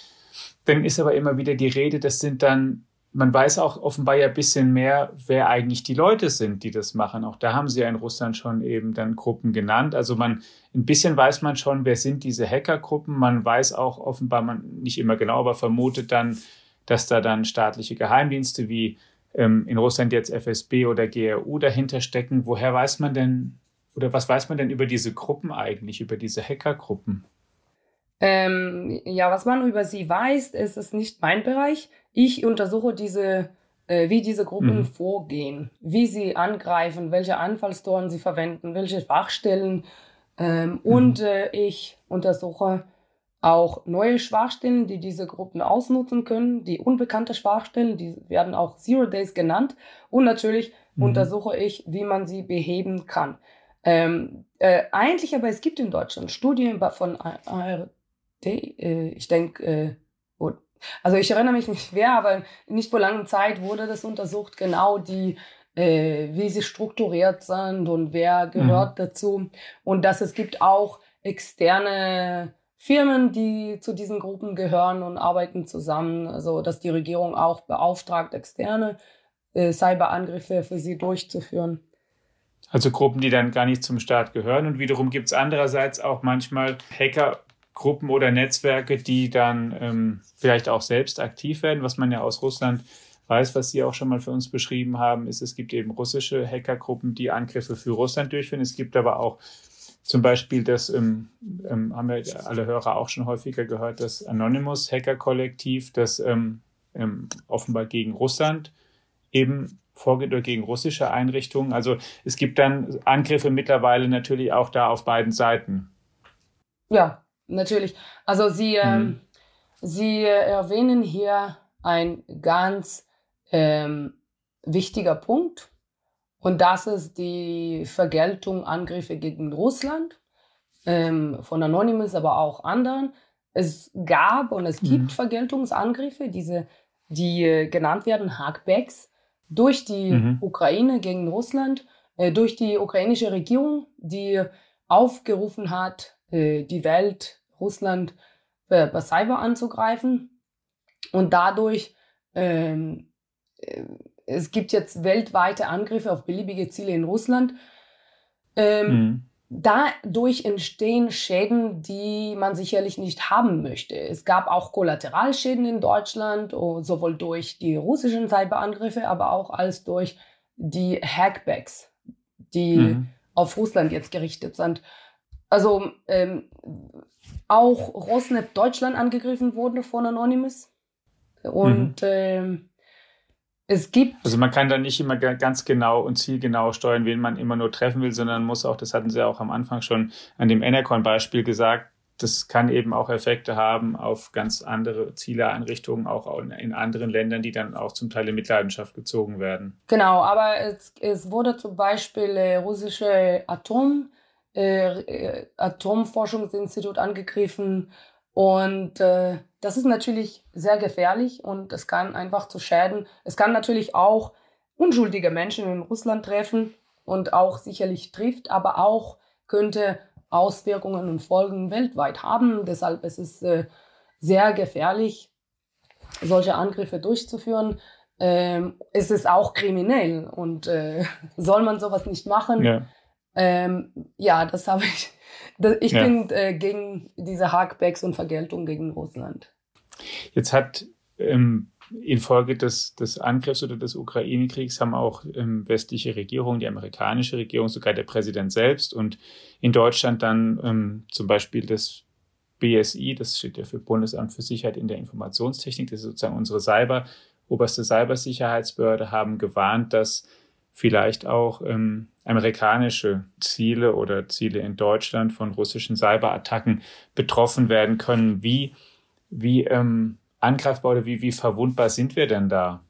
Dann ist aber immer wieder die Rede, das sind dann man weiß auch offenbar ja ein bisschen mehr, wer eigentlich die Leute sind, die das machen. Auch da haben sie ja in Russland schon eben dann Gruppen genannt. Also man, ein bisschen weiß man schon, wer sind diese Hackergruppen. Man weiß auch offenbar, man nicht immer genau, aber vermutet dann, dass da dann staatliche Geheimdienste wie ähm, in Russland jetzt FSB oder GRU dahinter stecken. Woher weiß man denn, oder was weiß man denn über diese Gruppen eigentlich, über diese Hackergruppen? Ähm, ja, was man über sie weiß, ist es nicht mein Bereich. Ich untersuche diese, äh, wie diese Gruppen mhm. vorgehen, wie sie angreifen, welche Anfallstoren sie verwenden, welche Schwachstellen. Ähm, mhm. Und äh, ich untersuche auch neue Schwachstellen, die diese Gruppen ausnutzen können, die unbekannte Schwachstellen, die werden auch Zero Days genannt. Und natürlich mhm. untersuche ich, wie man sie beheben kann. Ähm, äh, eigentlich aber, es gibt in Deutschland Studien von ARD, äh, ich denke, äh, also ich erinnere mich nicht wer, aber nicht vor langer Zeit wurde das untersucht, genau die, äh, wie sie strukturiert sind und wer gehört mhm. dazu. Und dass es gibt auch externe Firmen, die zu diesen Gruppen gehören und arbeiten zusammen. Also dass die Regierung auch beauftragt, externe äh, Cyberangriffe für sie durchzuführen. Also Gruppen, die dann gar nicht zum Staat gehören. Und wiederum gibt es andererseits auch manchmal Hacker Gruppen oder Netzwerke, die dann ähm, vielleicht auch selbst aktiv werden. Was man ja aus Russland weiß, was Sie auch schon mal für uns beschrieben haben, ist, es gibt eben russische Hackergruppen, die Angriffe für Russland durchführen. Es gibt aber auch zum Beispiel das, ähm, ähm, haben wir alle Hörer auch schon häufiger gehört, das Anonymous Hacker Kollektiv, das ähm, ähm, offenbar gegen Russland eben vorgeht oder gegen russische Einrichtungen. Also es gibt dann Angriffe mittlerweile natürlich auch da auf beiden Seiten. Ja, natürlich. Also Sie, mhm. Sie erwähnen hier ein ganz ähm, wichtiger Punkt. Und das ist die Vergeltung Angriffe gegen Russland ähm, von Anonymous, aber auch anderen. Es gab und es gibt mhm. Vergeltungsangriffe, diese, die äh, genannt werden Hackbacks, durch die mhm. Ukraine gegen Russland, äh, durch die ukrainische Regierung, die aufgerufen hat, äh, die Welt Russland äh, bei Cyber anzugreifen. Und dadurch, ähm, äh, es gibt jetzt weltweite Angriffe auf beliebige Ziele in Russland. Ähm, mhm. dadurch entstehen Schäden, die man sicherlich nicht haben möchte. Es gab auch Kollateralschäden in Deutschland, oh, sowohl durch die russischen Cyberangriffe, aber auch als durch die Hackbacks, die mhm. auf Russland jetzt gerichtet sind. Also ähm, auch Rosneft Deutschland angegriffen wurde von Anonymous. Und mhm. ähm, es gibt. Also man kann da nicht immer ganz genau und zielgenau steuern, wen man immer nur treffen will, sondern muss auch, das hatten Sie auch am Anfang schon an dem Enercon-Beispiel gesagt, das kann eben auch Effekte haben auf ganz andere Zieleeinrichtungen, auch in anderen Ländern, die dann auch zum Teil in Mitleidenschaft gezogen werden. Genau, aber es, es wurde zum Beispiel äh, russische Atom, äh, äh Atomforschungsinstitut angegriffen und äh, das ist natürlich sehr gefährlich und es kann einfach zu Schäden. Es kann natürlich auch unschuldige Menschen in Russland treffen und auch sicherlich trifft, aber auch könnte Auswirkungen und Folgen weltweit haben. Deshalb ist es äh, sehr gefährlich, solche Angriffe durchzuführen. Ähm, es ist auch kriminell und äh, soll man sowas nicht machen. Ja, ähm, ja das habe ich ich ja. bin äh, gegen diese Hackbacks und Vergeltung gegen Russland. Jetzt hat ähm, infolge des, des Angriffs oder des Ukraine-Kriegs haben auch ähm, westliche Regierungen, die amerikanische Regierung, sogar der Präsident selbst und in Deutschland dann ähm, zum Beispiel das BSI, das steht ja für Bundesamt für Sicherheit in der Informationstechnik, das ist sozusagen unsere Cyber, oberste Cybersicherheitsbehörde, haben gewarnt, dass vielleicht auch ähm, amerikanische Ziele oder Ziele in Deutschland von russischen Cyberattacken betroffen werden können. Wie, wie ähm, angreifbar oder wie, wie verwundbar sind wir denn da?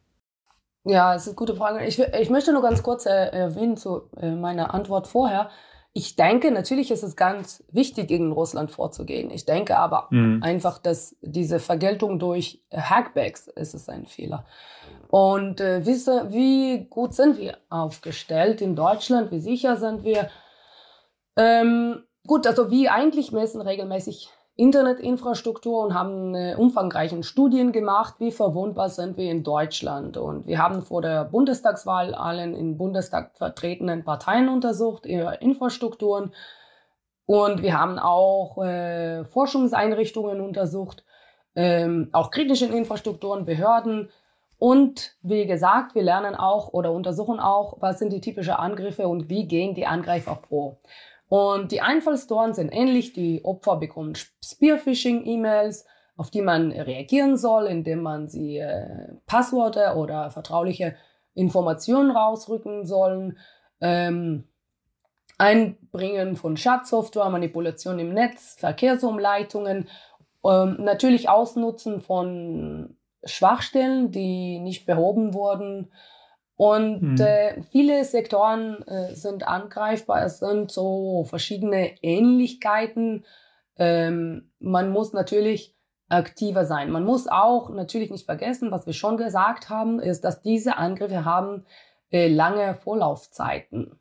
Ja, das ist eine gute Frage. Ich, ich möchte nur ganz kurz erwähnen zu äh, meiner Antwort vorher. Ich denke, natürlich ist es ganz wichtig, gegen Russland vorzugehen. Ich denke aber mhm. einfach, dass diese Vergeltung durch Hackbacks ist es ein Fehler. Und äh, wisse, wie gut sind wir aufgestellt in Deutschland? Wie sicher sind wir? Ähm, gut, also wir eigentlich messen regelmäßig Internetinfrastruktur und haben äh, umfangreichen Studien gemacht, wie verwundbar sind wir in Deutschland. Und wir haben vor der Bundestagswahl allen im Bundestag vertretenen Parteien untersucht, ihre Infrastrukturen. Und wir haben auch äh, Forschungseinrichtungen untersucht, ähm, auch kritische Infrastrukturen, Behörden, und wie gesagt, wir lernen auch oder untersuchen auch, was sind die typischen Angriffe und wie gehen die Angreifer vor. Und die Einfallstoren sind ähnlich. Die Opfer bekommen Spearphishing-E-Mails, auf die man reagieren soll, indem man sie äh, Passworte oder vertrauliche Informationen rausrücken sollen. Ähm, Einbringen von Schadsoftware, Manipulation im Netz, Verkehrsumleitungen, ähm, natürlich Ausnutzen von Schwachstellen, die nicht behoben wurden. Und mhm. äh, viele Sektoren äh, sind angreifbar. Es sind so verschiedene Ähnlichkeiten. Ähm, man muss natürlich aktiver sein. Man muss auch natürlich nicht vergessen, was wir schon gesagt haben, ist, dass diese Angriffe haben äh, lange Vorlaufzeiten.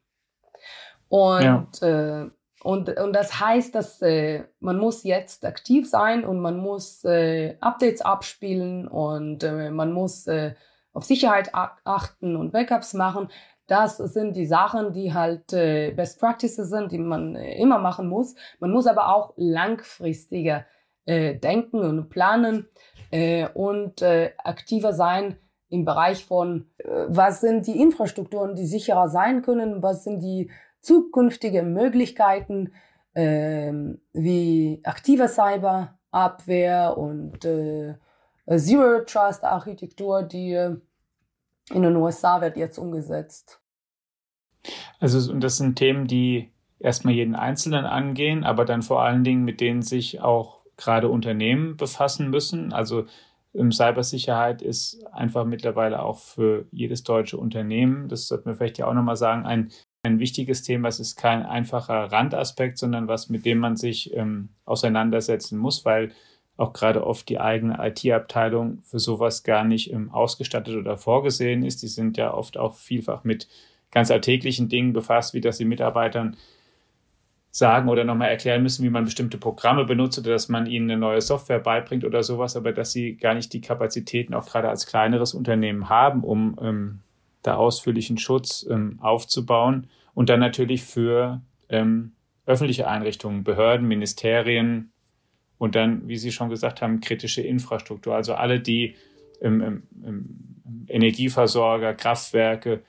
Und ja. äh, und, und das heißt, dass äh, man muss jetzt aktiv sein und man muss äh, Updates abspielen und äh, man muss äh, auf Sicherheit achten und Backups machen. Das sind die Sachen, die halt äh, Best Practices sind, die man äh, immer machen muss. Man muss aber auch langfristiger äh, denken und planen und aktiver sein im Bereich von, was sind die Infrastrukturen, die sicherer sein können, was sind die zukünftige Möglichkeiten ähm, wie aktive Cyberabwehr und Zero Trust Architektur, die äh, in den USA wird jetzt umgesetzt. Also und das sind Themen, die erstmal jeden Einzelnen angehen, aber dann vor allen Dingen mit denen sich auch gerade Unternehmen befassen müssen. Also Cybersicherheit ist einfach mittlerweile auch für jedes deutsche Unternehmen, das sollte man vielleicht ja auch nochmal sagen, ein ein wichtiges Thema. Es ist kein einfacher Randaspekt, sondern was, mit dem man sich ähm, auseinandersetzen muss, weil auch gerade oft die eigene IT-Abteilung für sowas gar nicht ähm, ausgestattet oder vorgesehen ist. Die sind ja oft auch vielfach mit ganz alltäglichen Dingen befasst, wie dass sie Mitarbeitern sagen oder nochmal erklären müssen, wie man bestimmte Programme benutzt oder dass man ihnen eine neue Software beibringt oder sowas, aber dass sie gar nicht die Kapazitäten auch gerade als kleineres Unternehmen haben, um ähm, da ausführlichen Schutz ähm, aufzubauen und dann natürlich für ähm, öffentliche Einrichtungen, Behörden, Ministerien und dann, wie Sie schon gesagt haben, kritische Infrastruktur. Also alle, die im, im, im Energieversorger, Kraftwerke,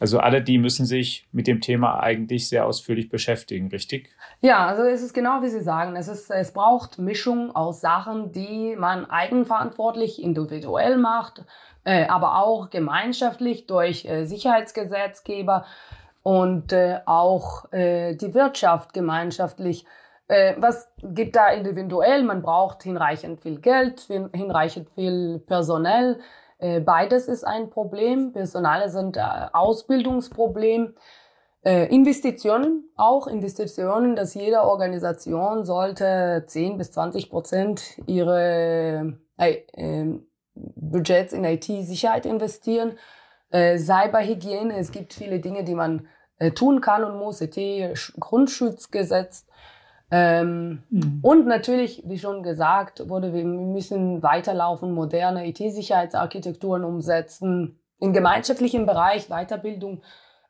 also alle die müssen sich mit dem Thema eigentlich sehr ausführlich beschäftigen, richtig? Ja, also es ist genau wie Sie sagen. Es, ist, es braucht Mischung aus Sachen, die man eigenverantwortlich individuell macht, äh, aber auch gemeinschaftlich durch äh, Sicherheitsgesetzgeber und äh, auch äh, die Wirtschaft gemeinschaftlich. Äh, was gibt da individuell? Man braucht hinreichend viel Geld, hinreichend viel Personell. Äh, beides ist ein Problem. Personale sind äh, Ausbildungsproblem. Investitionen, auch Investitionen, dass jede Organisation sollte 10 bis 20 Prozent ihre äh, äh, Budgets in IT-Sicherheit investieren. Cyberhygiene, es gibt viele Dinge, die man tun kann und muss, IT-Grundschutzgesetz. Ähm, mhm. Und natürlich, wie schon gesagt wurde, wir müssen weiterlaufen, moderne IT-Sicherheitsarchitekturen umsetzen. Im gemeinschaftlichen Bereich Weiterbildung,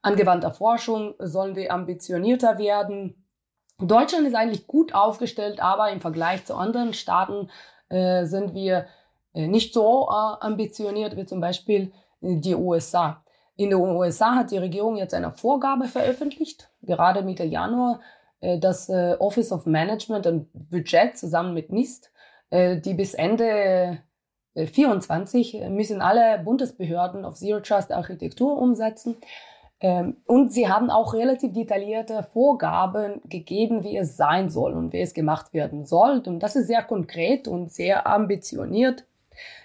angewandter Forschung sollen wir ambitionierter werden. Deutschland ist eigentlich gut aufgestellt, aber im Vergleich zu anderen Staaten äh, sind wir äh, nicht so äh, ambitioniert wie zum Beispiel die USA. In den USA hat die Regierung jetzt eine Vorgabe veröffentlicht, gerade Mitte Januar, das äh, Office of Management und Budget zusammen mit NIST, äh, die bis Ende 24 müssen alle Bundesbehörden auf Zero Trust Architektur umsetzen. Ähm, und sie haben auch relativ detaillierte Vorgaben gegeben, wie es sein soll und wie es gemacht werden soll. Und das ist sehr konkret und sehr ambitioniert.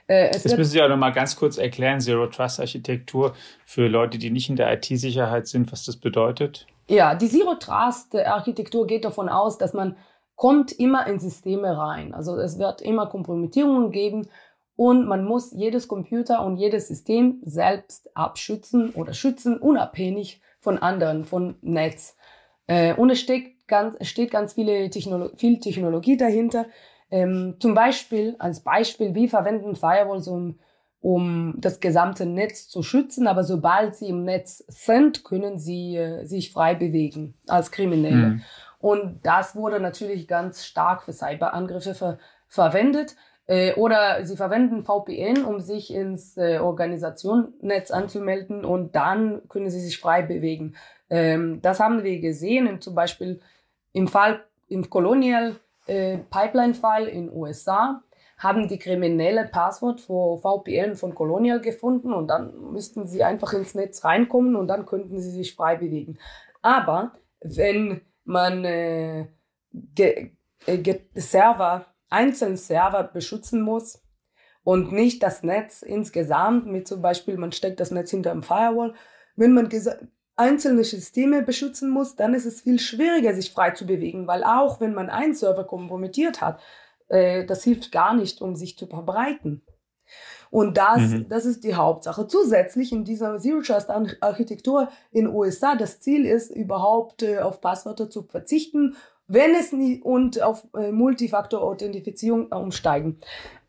Äh, das müssen Sie auch noch mal ganz kurz erklären, Zero Trust Architektur für Leute, die nicht in der IT-Sicherheit sind, was das bedeutet. Ja, die Zero Trust Architektur geht davon aus, dass man kommt immer in Systeme rein. Also es wird immer Kompromittierungen geben und man muss jedes Computer und jedes System selbst abschützen oder schützen, unabhängig von anderen, von Netz. Äh, und es steht ganz, steht ganz viele Technolo viel Technologie dahinter. Ähm, zum Beispiel, als Beispiel, wie verwenden Firewalls, um, um das gesamte Netz zu schützen, aber sobald sie im Netz sind, können sie äh, sich frei bewegen als Kriminelle. Mhm. Und das wurde natürlich ganz stark für Cyberangriffe ver verwendet. Äh, oder sie verwenden VPN, um sich ins äh, Organisationnetz anzumelden und dann können sie sich frei bewegen. Ähm, das haben wir gesehen, zum Beispiel im Fall im Colonial äh, Pipeline-Fall in USA haben die kriminelle Passwort für VPN von Colonial gefunden und dann müssten sie einfach ins Netz reinkommen und dann könnten sie sich frei bewegen. Aber wenn man äh, ge, äh, ge Server, einzelne Server beschützen muss und nicht das Netz insgesamt, mit zum Beispiel man steckt das Netz hinter einem Firewall, wenn man einzelne Systeme beschützen muss, dann ist es viel schwieriger, sich frei zu bewegen, weil auch wenn man einen Server kompromittiert hat, äh, das hilft gar nicht, um sich zu verbreiten. Und das, mhm. das ist die Hauptsache. Zusätzlich in dieser Zero Trust Architektur in den USA, das Ziel ist, überhaupt äh, auf Passwörter zu verzichten, wenn es nie und auf äh, Multifaktor-Authentifizierung umsteigen.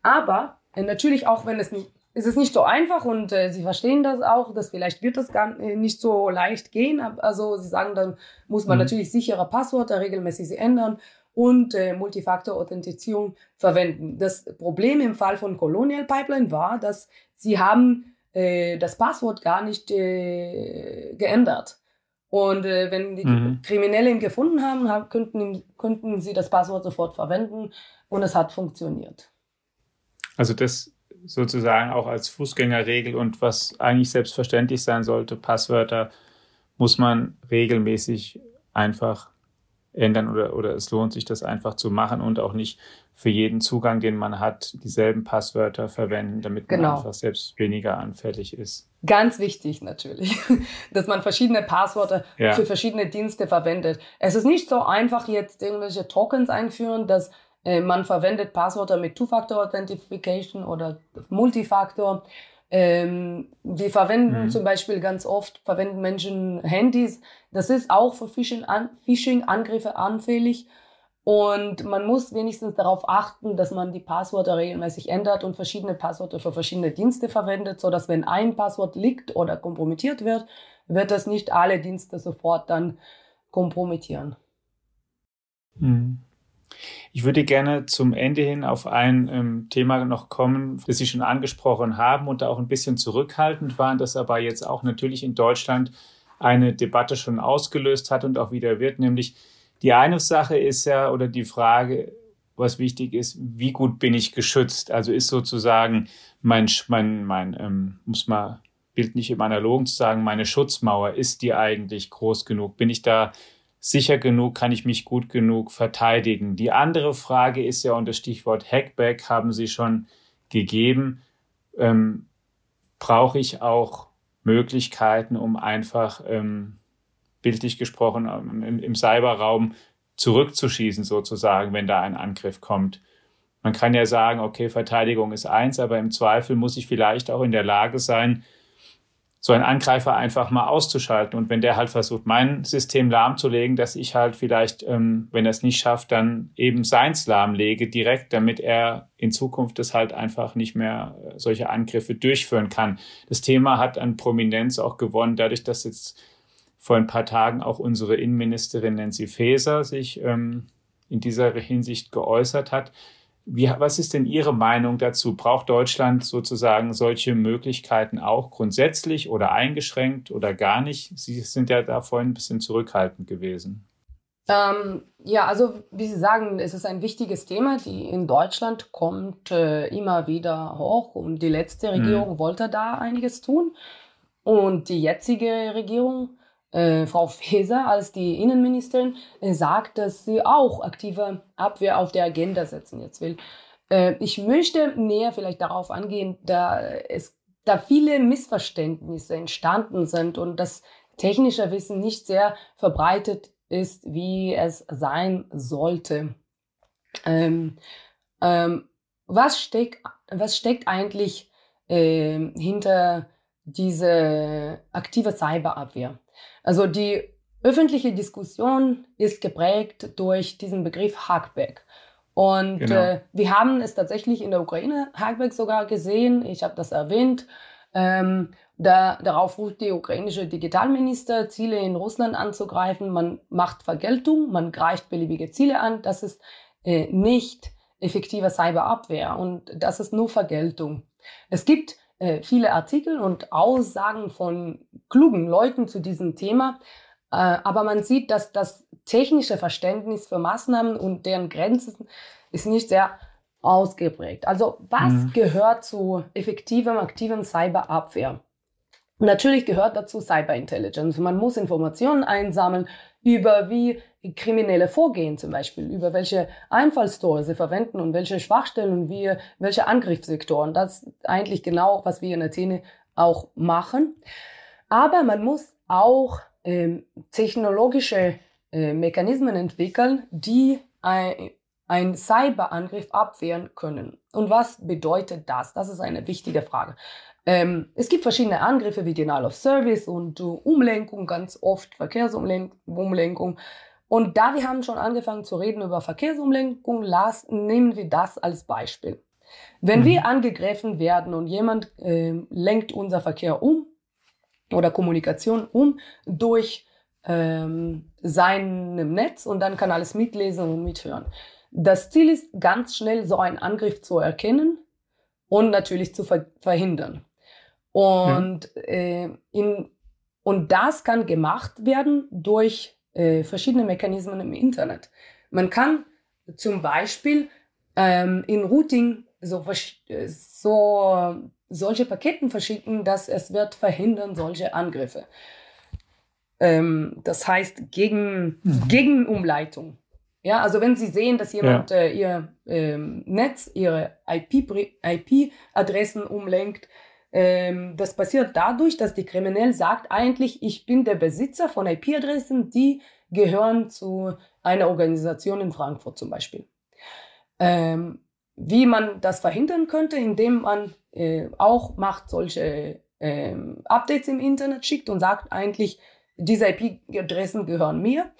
Aber äh, natürlich auch, wenn es nicht ist es nicht so einfach und äh, sie verstehen das auch, dass vielleicht wird das gar äh, nicht so leicht gehen. Also sie sagen, dann muss man mhm. natürlich sichere Passwörter regelmäßig ändern und äh, Multifaktor-Authentifizierung verwenden. Das Problem im Fall von Colonial Pipeline war, dass sie haben äh, das Passwort gar nicht äh, geändert. Und äh, wenn die mhm. Kriminellen ihn gefunden haben, haben könnten, könnten sie das Passwort sofort verwenden und es hat funktioniert. Also das sozusagen auch als Fußgängerregel und was eigentlich selbstverständlich sein sollte, Passwörter muss man regelmäßig einfach ändern oder, oder es lohnt sich, das einfach zu machen und auch nicht für jeden Zugang, den man hat, dieselben Passwörter verwenden, damit man genau. einfach selbst weniger anfällig ist. Ganz wichtig natürlich, dass man verschiedene Passwörter ja. für verschiedene Dienste verwendet. Es ist nicht so einfach, jetzt irgendwelche Tokens einführen, dass äh, man verwendet Passwörter mit Two-Factor-Authentification oder Multifaktor. Ähm, wir verwenden mhm. zum Beispiel ganz oft, verwenden Menschen Handys. Das ist auch für Phishing-Angriffe anfällig. Und man muss wenigstens darauf achten, dass man die Passwörter regelmäßig ändert und verschiedene Passwörter für verschiedene Dienste verwendet, so dass wenn ein Passwort liegt oder kompromittiert wird, wird das nicht alle Dienste sofort dann kompromittieren. Mhm. Ich würde gerne zum Ende hin auf ein ähm, Thema noch kommen, das Sie schon angesprochen haben und da auch ein bisschen zurückhaltend waren, das aber jetzt auch natürlich in Deutschland eine Debatte schon ausgelöst hat und auch wieder wird, nämlich die eine Sache ist ja, oder die Frage, was wichtig ist, wie gut bin ich geschützt? Also ist sozusagen mein, mein, mein ähm, muss man bildlich im Analogen zu sagen, meine Schutzmauer, ist die eigentlich groß genug? Bin ich da sicher genug? Kann ich mich gut genug verteidigen? Die andere Frage ist ja, und das Stichwort Hackback haben Sie schon gegeben, ähm, brauche ich auch Möglichkeiten, um einfach ähm, bildlich gesprochen ähm, im, im Cyberraum zurückzuschießen sozusagen, wenn da ein Angriff kommt. Man kann ja sagen, okay, Verteidigung ist eins, aber im Zweifel muss ich vielleicht auch in der Lage sein, so einen Angreifer einfach mal auszuschalten. Und wenn der halt versucht, mein System lahmzulegen, dass ich halt vielleicht, ähm, wenn er es nicht schafft, dann eben seins lahmlege direkt, damit er in Zukunft das halt einfach nicht mehr äh, solche Angriffe durchführen kann. Das Thema hat an Prominenz auch gewonnen, dadurch, dass jetzt vor ein paar Tagen auch unsere Innenministerin Nancy Faeser sich ähm, in dieser Hinsicht geäußert hat. Wie, was ist denn Ihre Meinung dazu? Braucht Deutschland sozusagen solche Möglichkeiten auch grundsätzlich oder eingeschränkt oder gar nicht? Sie sind ja da vorhin ein bisschen zurückhaltend gewesen. Ähm, ja, also wie Sie sagen, es ist ein wichtiges Thema. Die in Deutschland kommt äh, immer wieder hoch und die letzte mhm. Regierung hm. wollte da einiges tun. Und die jetzige Regierung äh, Frau Faeser als die Innenministerin äh, sagt, dass sie auch aktive Abwehr auf der Agenda setzen jetzt will. Äh, ich möchte näher vielleicht darauf angehen, da es da viele Missverständnisse entstanden sind und das technische Wissen nicht sehr verbreitet ist, wie es sein sollte. Ähm, ähm, was, steckt, was steckt eigentlich äh, hinter diese aktive Cyberabwehr? Also die öffentliche Diskussion ist geprägt durch diesen Begriff Hackback. Und genau. äh, wir haben es tatsächlich in der Ukraine Hackback sogar gesehen. Ich habe das erwähnt. Ähm, da, darauf ruft die ukrainische Digitalminister, Ziele in Russland anzugreifen. Man macht Vergeltung, man greift beliebige Ziele an. Das ist äh, nicht effektive Cyberabwehr und das ist nur Vergeltung. Es gibt äh, viele Artikel und Aussagen von klugen Leuten zu diesem Thema. Äh, aber man sieht, dass das technische Verständnis für Maßnahmen und deren Grenzen ist nicht sehr ausgeprägt. Also was mhm. gehört zu effektivem, aktivem Cyberabwehr? Natürlich gehört dazu Cyberintelligence. Man muss Informationen einsammeln über wie Kriminelle vorgehen zum Beispiel, über welche Einfallstore sie verwenden und welche Schwachstellen wir, welche Angriffssektoren. Das ist eigentlich genau, was wir in Athene auch machen. Aber man muss auch ähm, technologische äh, Mechanismen entwickeln, die ein, ein Cyberangriff abwehren können. Und was bedeutet das? Das ist eine wichtige Frage. Ähm, es gibt verschiedene Angriffe wie Denial of Service und uh, Umlenkung, ganz oft Verkehrsumlenkung. Und da wir haben schon angefangen zu reden über Verkehrsumlenkung, las, nehmen wir das als Beispiel. Wenn mhm. wir angegriffen werden und jemand äh, lenkt unser Verkehr um oder Kommunikation um durch ähm, seinem Netz und dann kann alles mitlesen und mithören. Das Ziel ist ganz schnell so einen Angriff zu erkennen und natürlich zu ver verhindern. Und, mhm. äh, in, und das kann gemacht werden durch äh, verschiedene Mechanismen im Internet. Man kann zum Beispiel ähm, in Routing so, so solche Paketen verschicken, dass es wird verhindern solche Angriffe. Ähm, das heißt gegen mhm. Gegenumleitung. Ja, also wenn Sie sehen, dass jemand ja. äh, Ihr ähm, Netz, Ihre IP-Adressen IP umlenkt, ähm, das passiert dadurch, dass die Kriminell sagt eigentlich, ich bin der Besitzer von IP-Adressen, die gehören zu einer Organisation in Frankfurt zum Beispiel. Ähm, wie man das verhindern könnte, indem man äh, auch macht solche äh, Updates im Internet schickt und sagt eigentlich, diese IP-Adressen gehören mir.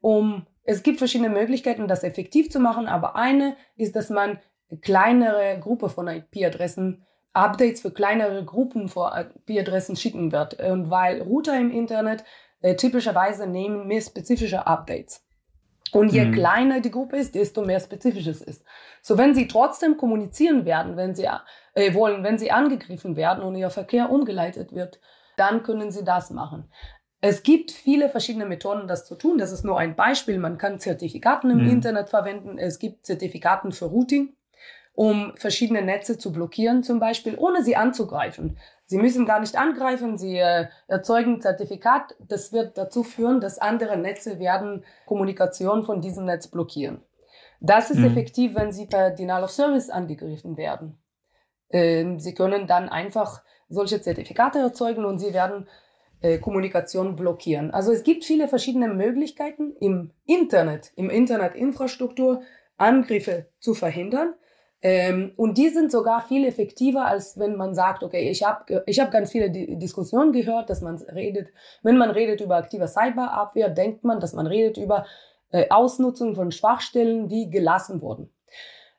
Um, es gibt verschiedene Möglichkeiten, das effektiv zu machen, aber eine ist, dass man kleinere Gruppe von IP-Adressen Updates für kleinere Gruppen von IP-Adressen schicken wird. Und weil Router im Internet äh, typischerweise nehmen mehr spezifische Updates. Und je mhm. kleiner die Gruppe ist, desto mehr spezifisch es ist. So, wenn sie trotzdem kommunizieren werden, wenn sie äh, wollen, wenn sie angegriffen werden und ihr Verkehr umgeleitet wird, dann können sie das machen. Es gibt viele verschiedene Methoden, das zu tun. Das ist nur ein Beispiel. Man kann Zertifikaten im mhm. Internet verwenden. Es gibt Zertifikaten für Routing, um verschiedene Netze zu blockieren, zum Beispiel, ohne sie anzugreifen. Sie müssen gar nicht angreifen, sie äh, erzeugen ein Zertifikat. Das wird dazu führen, dass andere Netze werden Kommunikation von diesem Netz blockieren. Das ist mhm. effektiv, wenn sie per Denial of Service angegriffen werden. Ähm, sie können dann einfach solche Zertifikate erzeugen und sie werden äh, Kommunikation blockieren. Also es gibt viele verschiedene Möglichkeiten im Internet, im Internetinfrastruktur Angriffe zu verhindern. Ähm, und die sind sogar viel effektiver, als wenn man sagt, okay, ich habe ich hab ganz viele Di Diskussionen gehört, dass man redet, wenn man redet über aktive Cyberabwehr, denkt man, dass man redet über äh, Ausnutzung von Schwachstellen, die gelassen wurden.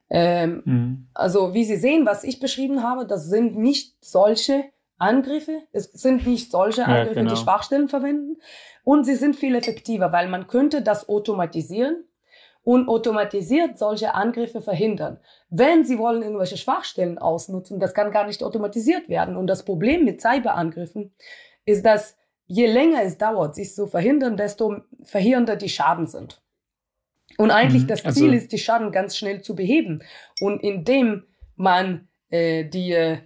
Ähm, mhm. Also wie Sie sehen, was ich beschrieben habe, das sind nicht solche Angriffe, es sind nicht solche Angriffe, ja, genau. die Schwachstellen verwenden und sie sind viel effektiver, weil man könnte das automatisieren und automatisiert solche Angriffe verhindern. Wenn Sie wollen irgendwelche Schwachstellen ausnutzen, das kann gar nicht automatisiert werden. Und das Problem mit Cyberangriffen ist, dass je länger es dauert, sich zu verhindern, desto verheerender die Schaden sind. Und eigentlich mhm, das also Ziel ist, die Schaden ganz schnell zu beheben. Und indem man äh, die, äh,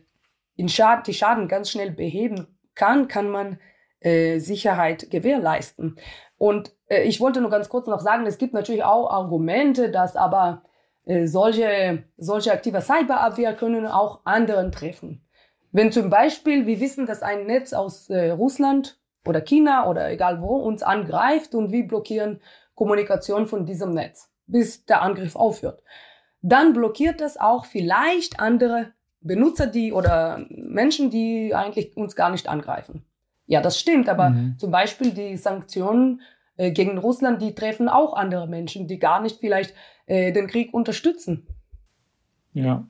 in Schad die Schaden ganz schnell beheben kann, kann man äh, Sicherheit gewährleisten. Und ich wollte nur ganz kurz noch sagen, es gibt natürlich auch Argumente, dass aber äh, solche, solche aktive Cyberabwehr können auch anderen treffen. Wenn zum Beispiel wir wissen, dass ein Netz aus äh, Russland oder China oder egal wo uns angreift und wir blockieren Kommunikation von diesem Netz, bis der Angriff aufhört, dann blockiert das auch vielleicht andere Benutzer, die oder Menschen, die eigentlich uns gar nicht angreifen. Ja, das stimmt, aber mhm. zum Beispiel die Sanktionen äh, gegen Russland, die treffen auch andere Menschen, die gar nicht vielleicht äh, den Krieg unterstützen. Ja.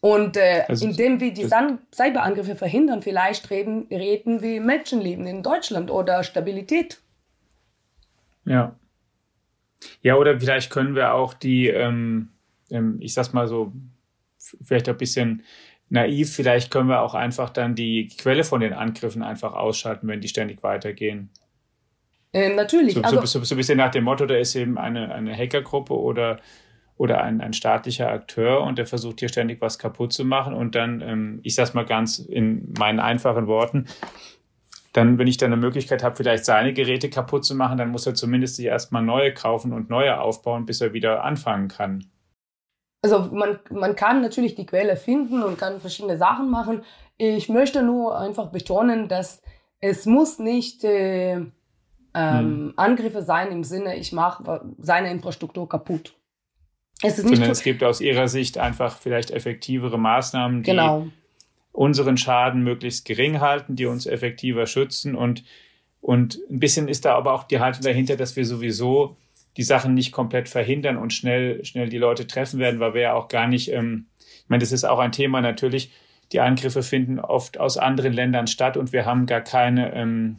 Und äh, also, indem wir die Cyberangriffe verhindern, vielleicht reden, reden wir Menschenleben in Deutschland oder Stabilität. Ja. Ja, oder vielleicht können wir auch die, ähm, ähm ich sag's mal so, vielleicht ein bisschen naiv, vielleicht können wir auch einfach dann die Quelle von den Angriffen einfach ausschalten, wenn die ständig weitergehen. Äh, natürlich. So, also, so, so, ein bisschen nach dem Motto, da ist eben eine, eine Hackergruppe oder, oder ein, ein staatlicher Akteur und der versucht hier ständig was kaputt zu machen und dann, ähm, ich sag's mal ganz in meinen einfachen Worten, dann, wenn ich dann eine Möglichkeit habe, vielleicht seine Geräte kaputt zu machen, dann muss er zumindest sich erstmal neue kaufen und neue aufbauen, bis er wieder anfangen kann. Also man, man kann natürlich die Quelle finden und kann verschiedene Sachen machen. Ich möchte nur einfach betonen, dass es muss nicht äh, ähm, hm. Angriffe sein im Sinne, ich mache seine Infrastruktur kaputt. Es ist nicht Sondern es gibt aus Ihrer Sicht einfach vielleicht effektivere Maßnahmen, die genau. unseren Schaden möglichst gering halten, die uns effektiver schützen und und ein bisschen ist da aber auch die Haltung dahinter, dass wir sowieso die Sachen nicht komplett verhindern und schnell, schnell die Leute treffen werden, weil wir ja auch gar nicht, ähm, ich meine, das ist auch ein Thema natürlich, die Angriffe finden oft aus anderen Ländern statt und wir haben gar keine, ähm,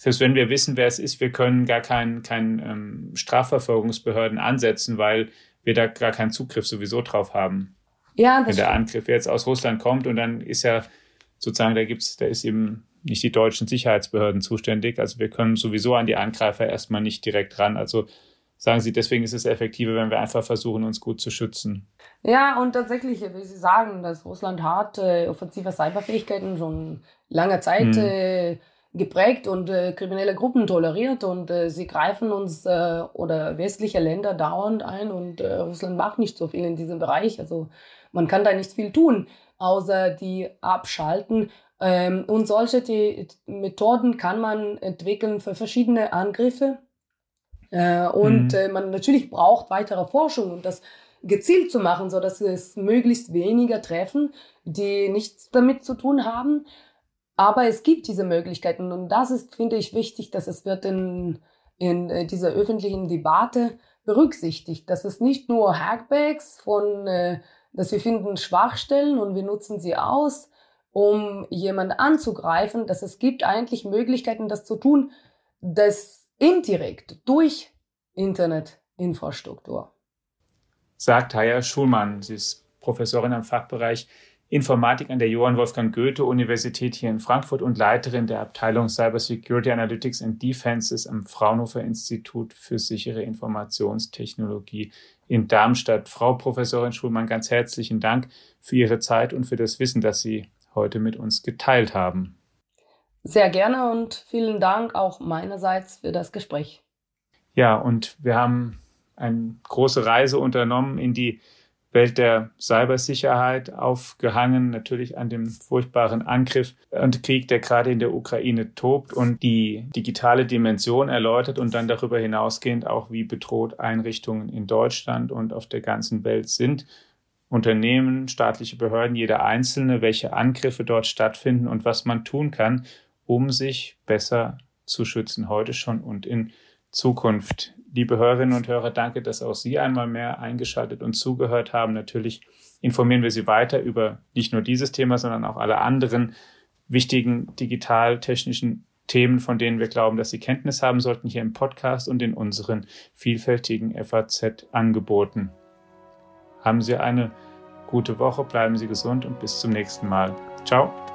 selbst wenn wir wissen, wer es ist, wir können gar keinen kein, ähm, Strafverfolgungsbehörden ansetzen, weil wir da gar keinen Zugriff sowieso drauf haben. Ja, wenn der Angriff jetzt aus Russland kommt und dann ist ja sozusagen, da gibt's, da ist eben nicht die deutschen Sicherheitsbehörden zuständig. Also wir können sowieso an die Angreifer erstmal nicht direkt ran. Also sagen Sie, deswegen ist es effektiver, wenn wir einfach versuchen, uns gut zu schützen. Ja, und tatsächlich, wie Sie sagen, dass Russland hat äh, offensive Cyberfähigkeiten schon lange Zeit hm. äh, geprägt und äh, kriminelle Gruppen toleriert und äh, sie greifen uns äh, oder westliche Länder dauernd ein und äh, Russland macht nicht so viel in diesem Bereich. Also man kann da nicht viel tun, außer die abschalten. Ähm, und solche die Methoden kann man entwickeln für verschiedene Angriffe äh, und mhm. äh, man natürlich braucht weitere Forschung und das gezielt zu machen, so dass es möglichst weniger treffen, die nichts damit zu tun haben. Aber es gibt diese Möglichkeiten und das ist, finde ich, wichtig, dass es wird in, in äh, dieser öffentlichen Debatte berücksichtigt, dass es nicht nur Hackbacks von, äh, dass wir finden Schwachstellen und wir nutzen sie aus, um jemanden anzugreifen, dass es gibt eigentlich Möglichkeiten, das zu tun, dass indirekt durch Internetinfrastruktur. Sagt Haya Schulmann. Sie ist Professorin am Fachbereich Informatik an der Johann Wolfgang Goethe Universität hier in Frankfurt und Leiterin der Abteilung Cyber Security Analytics and Defenses am Fraunhofer Institut für sichere Informationstechnologie in Darmstadt. Frau Professorin Schulmann, ganz herzlichen Dank für Ihre Zeit und für das Wissen, das Sie heute mit uns geteilt haben. Sehr gerne und vielen Dank auch meinerseits für das Gespräch. Ja, und wir haben eine große Reise unternommen in die Welt der Cybersicherheit aufgehangen, natürlich an dem furchtbaren Angriff und Krieg, der gerade in der Ukraine tobt und die digitale Dimension erläutert und dann darüber hinausgehend auch, wie bedroht Einrichtungen in Deutschland und auf der ganzen Welt sind. Unternehmen, staatliche Behörden, jeder Einzelne, welche Angriffe dort stattfinden und was man tun kann, um sich besser zu schützen, heute schon und in Zukunft. Liebe Hörerinnen und Hörer, danke, dass auch Sie einmal mehr eingeschaltet und zugehört haben. Natürlich informieren wir Sie weiter über nicht nur dieses Thema, sondern auch alle anderen wichtigen digital-technischen Themen, von denen wir glauben, dass Sie Kenntnis haben sollten, hier im Podcast und in unseren vielfältigen FAZ-Angeboten. Haben Sie eine gute Woche, bleiben Sie gesund und bis zum nächsten Mal. Ciao.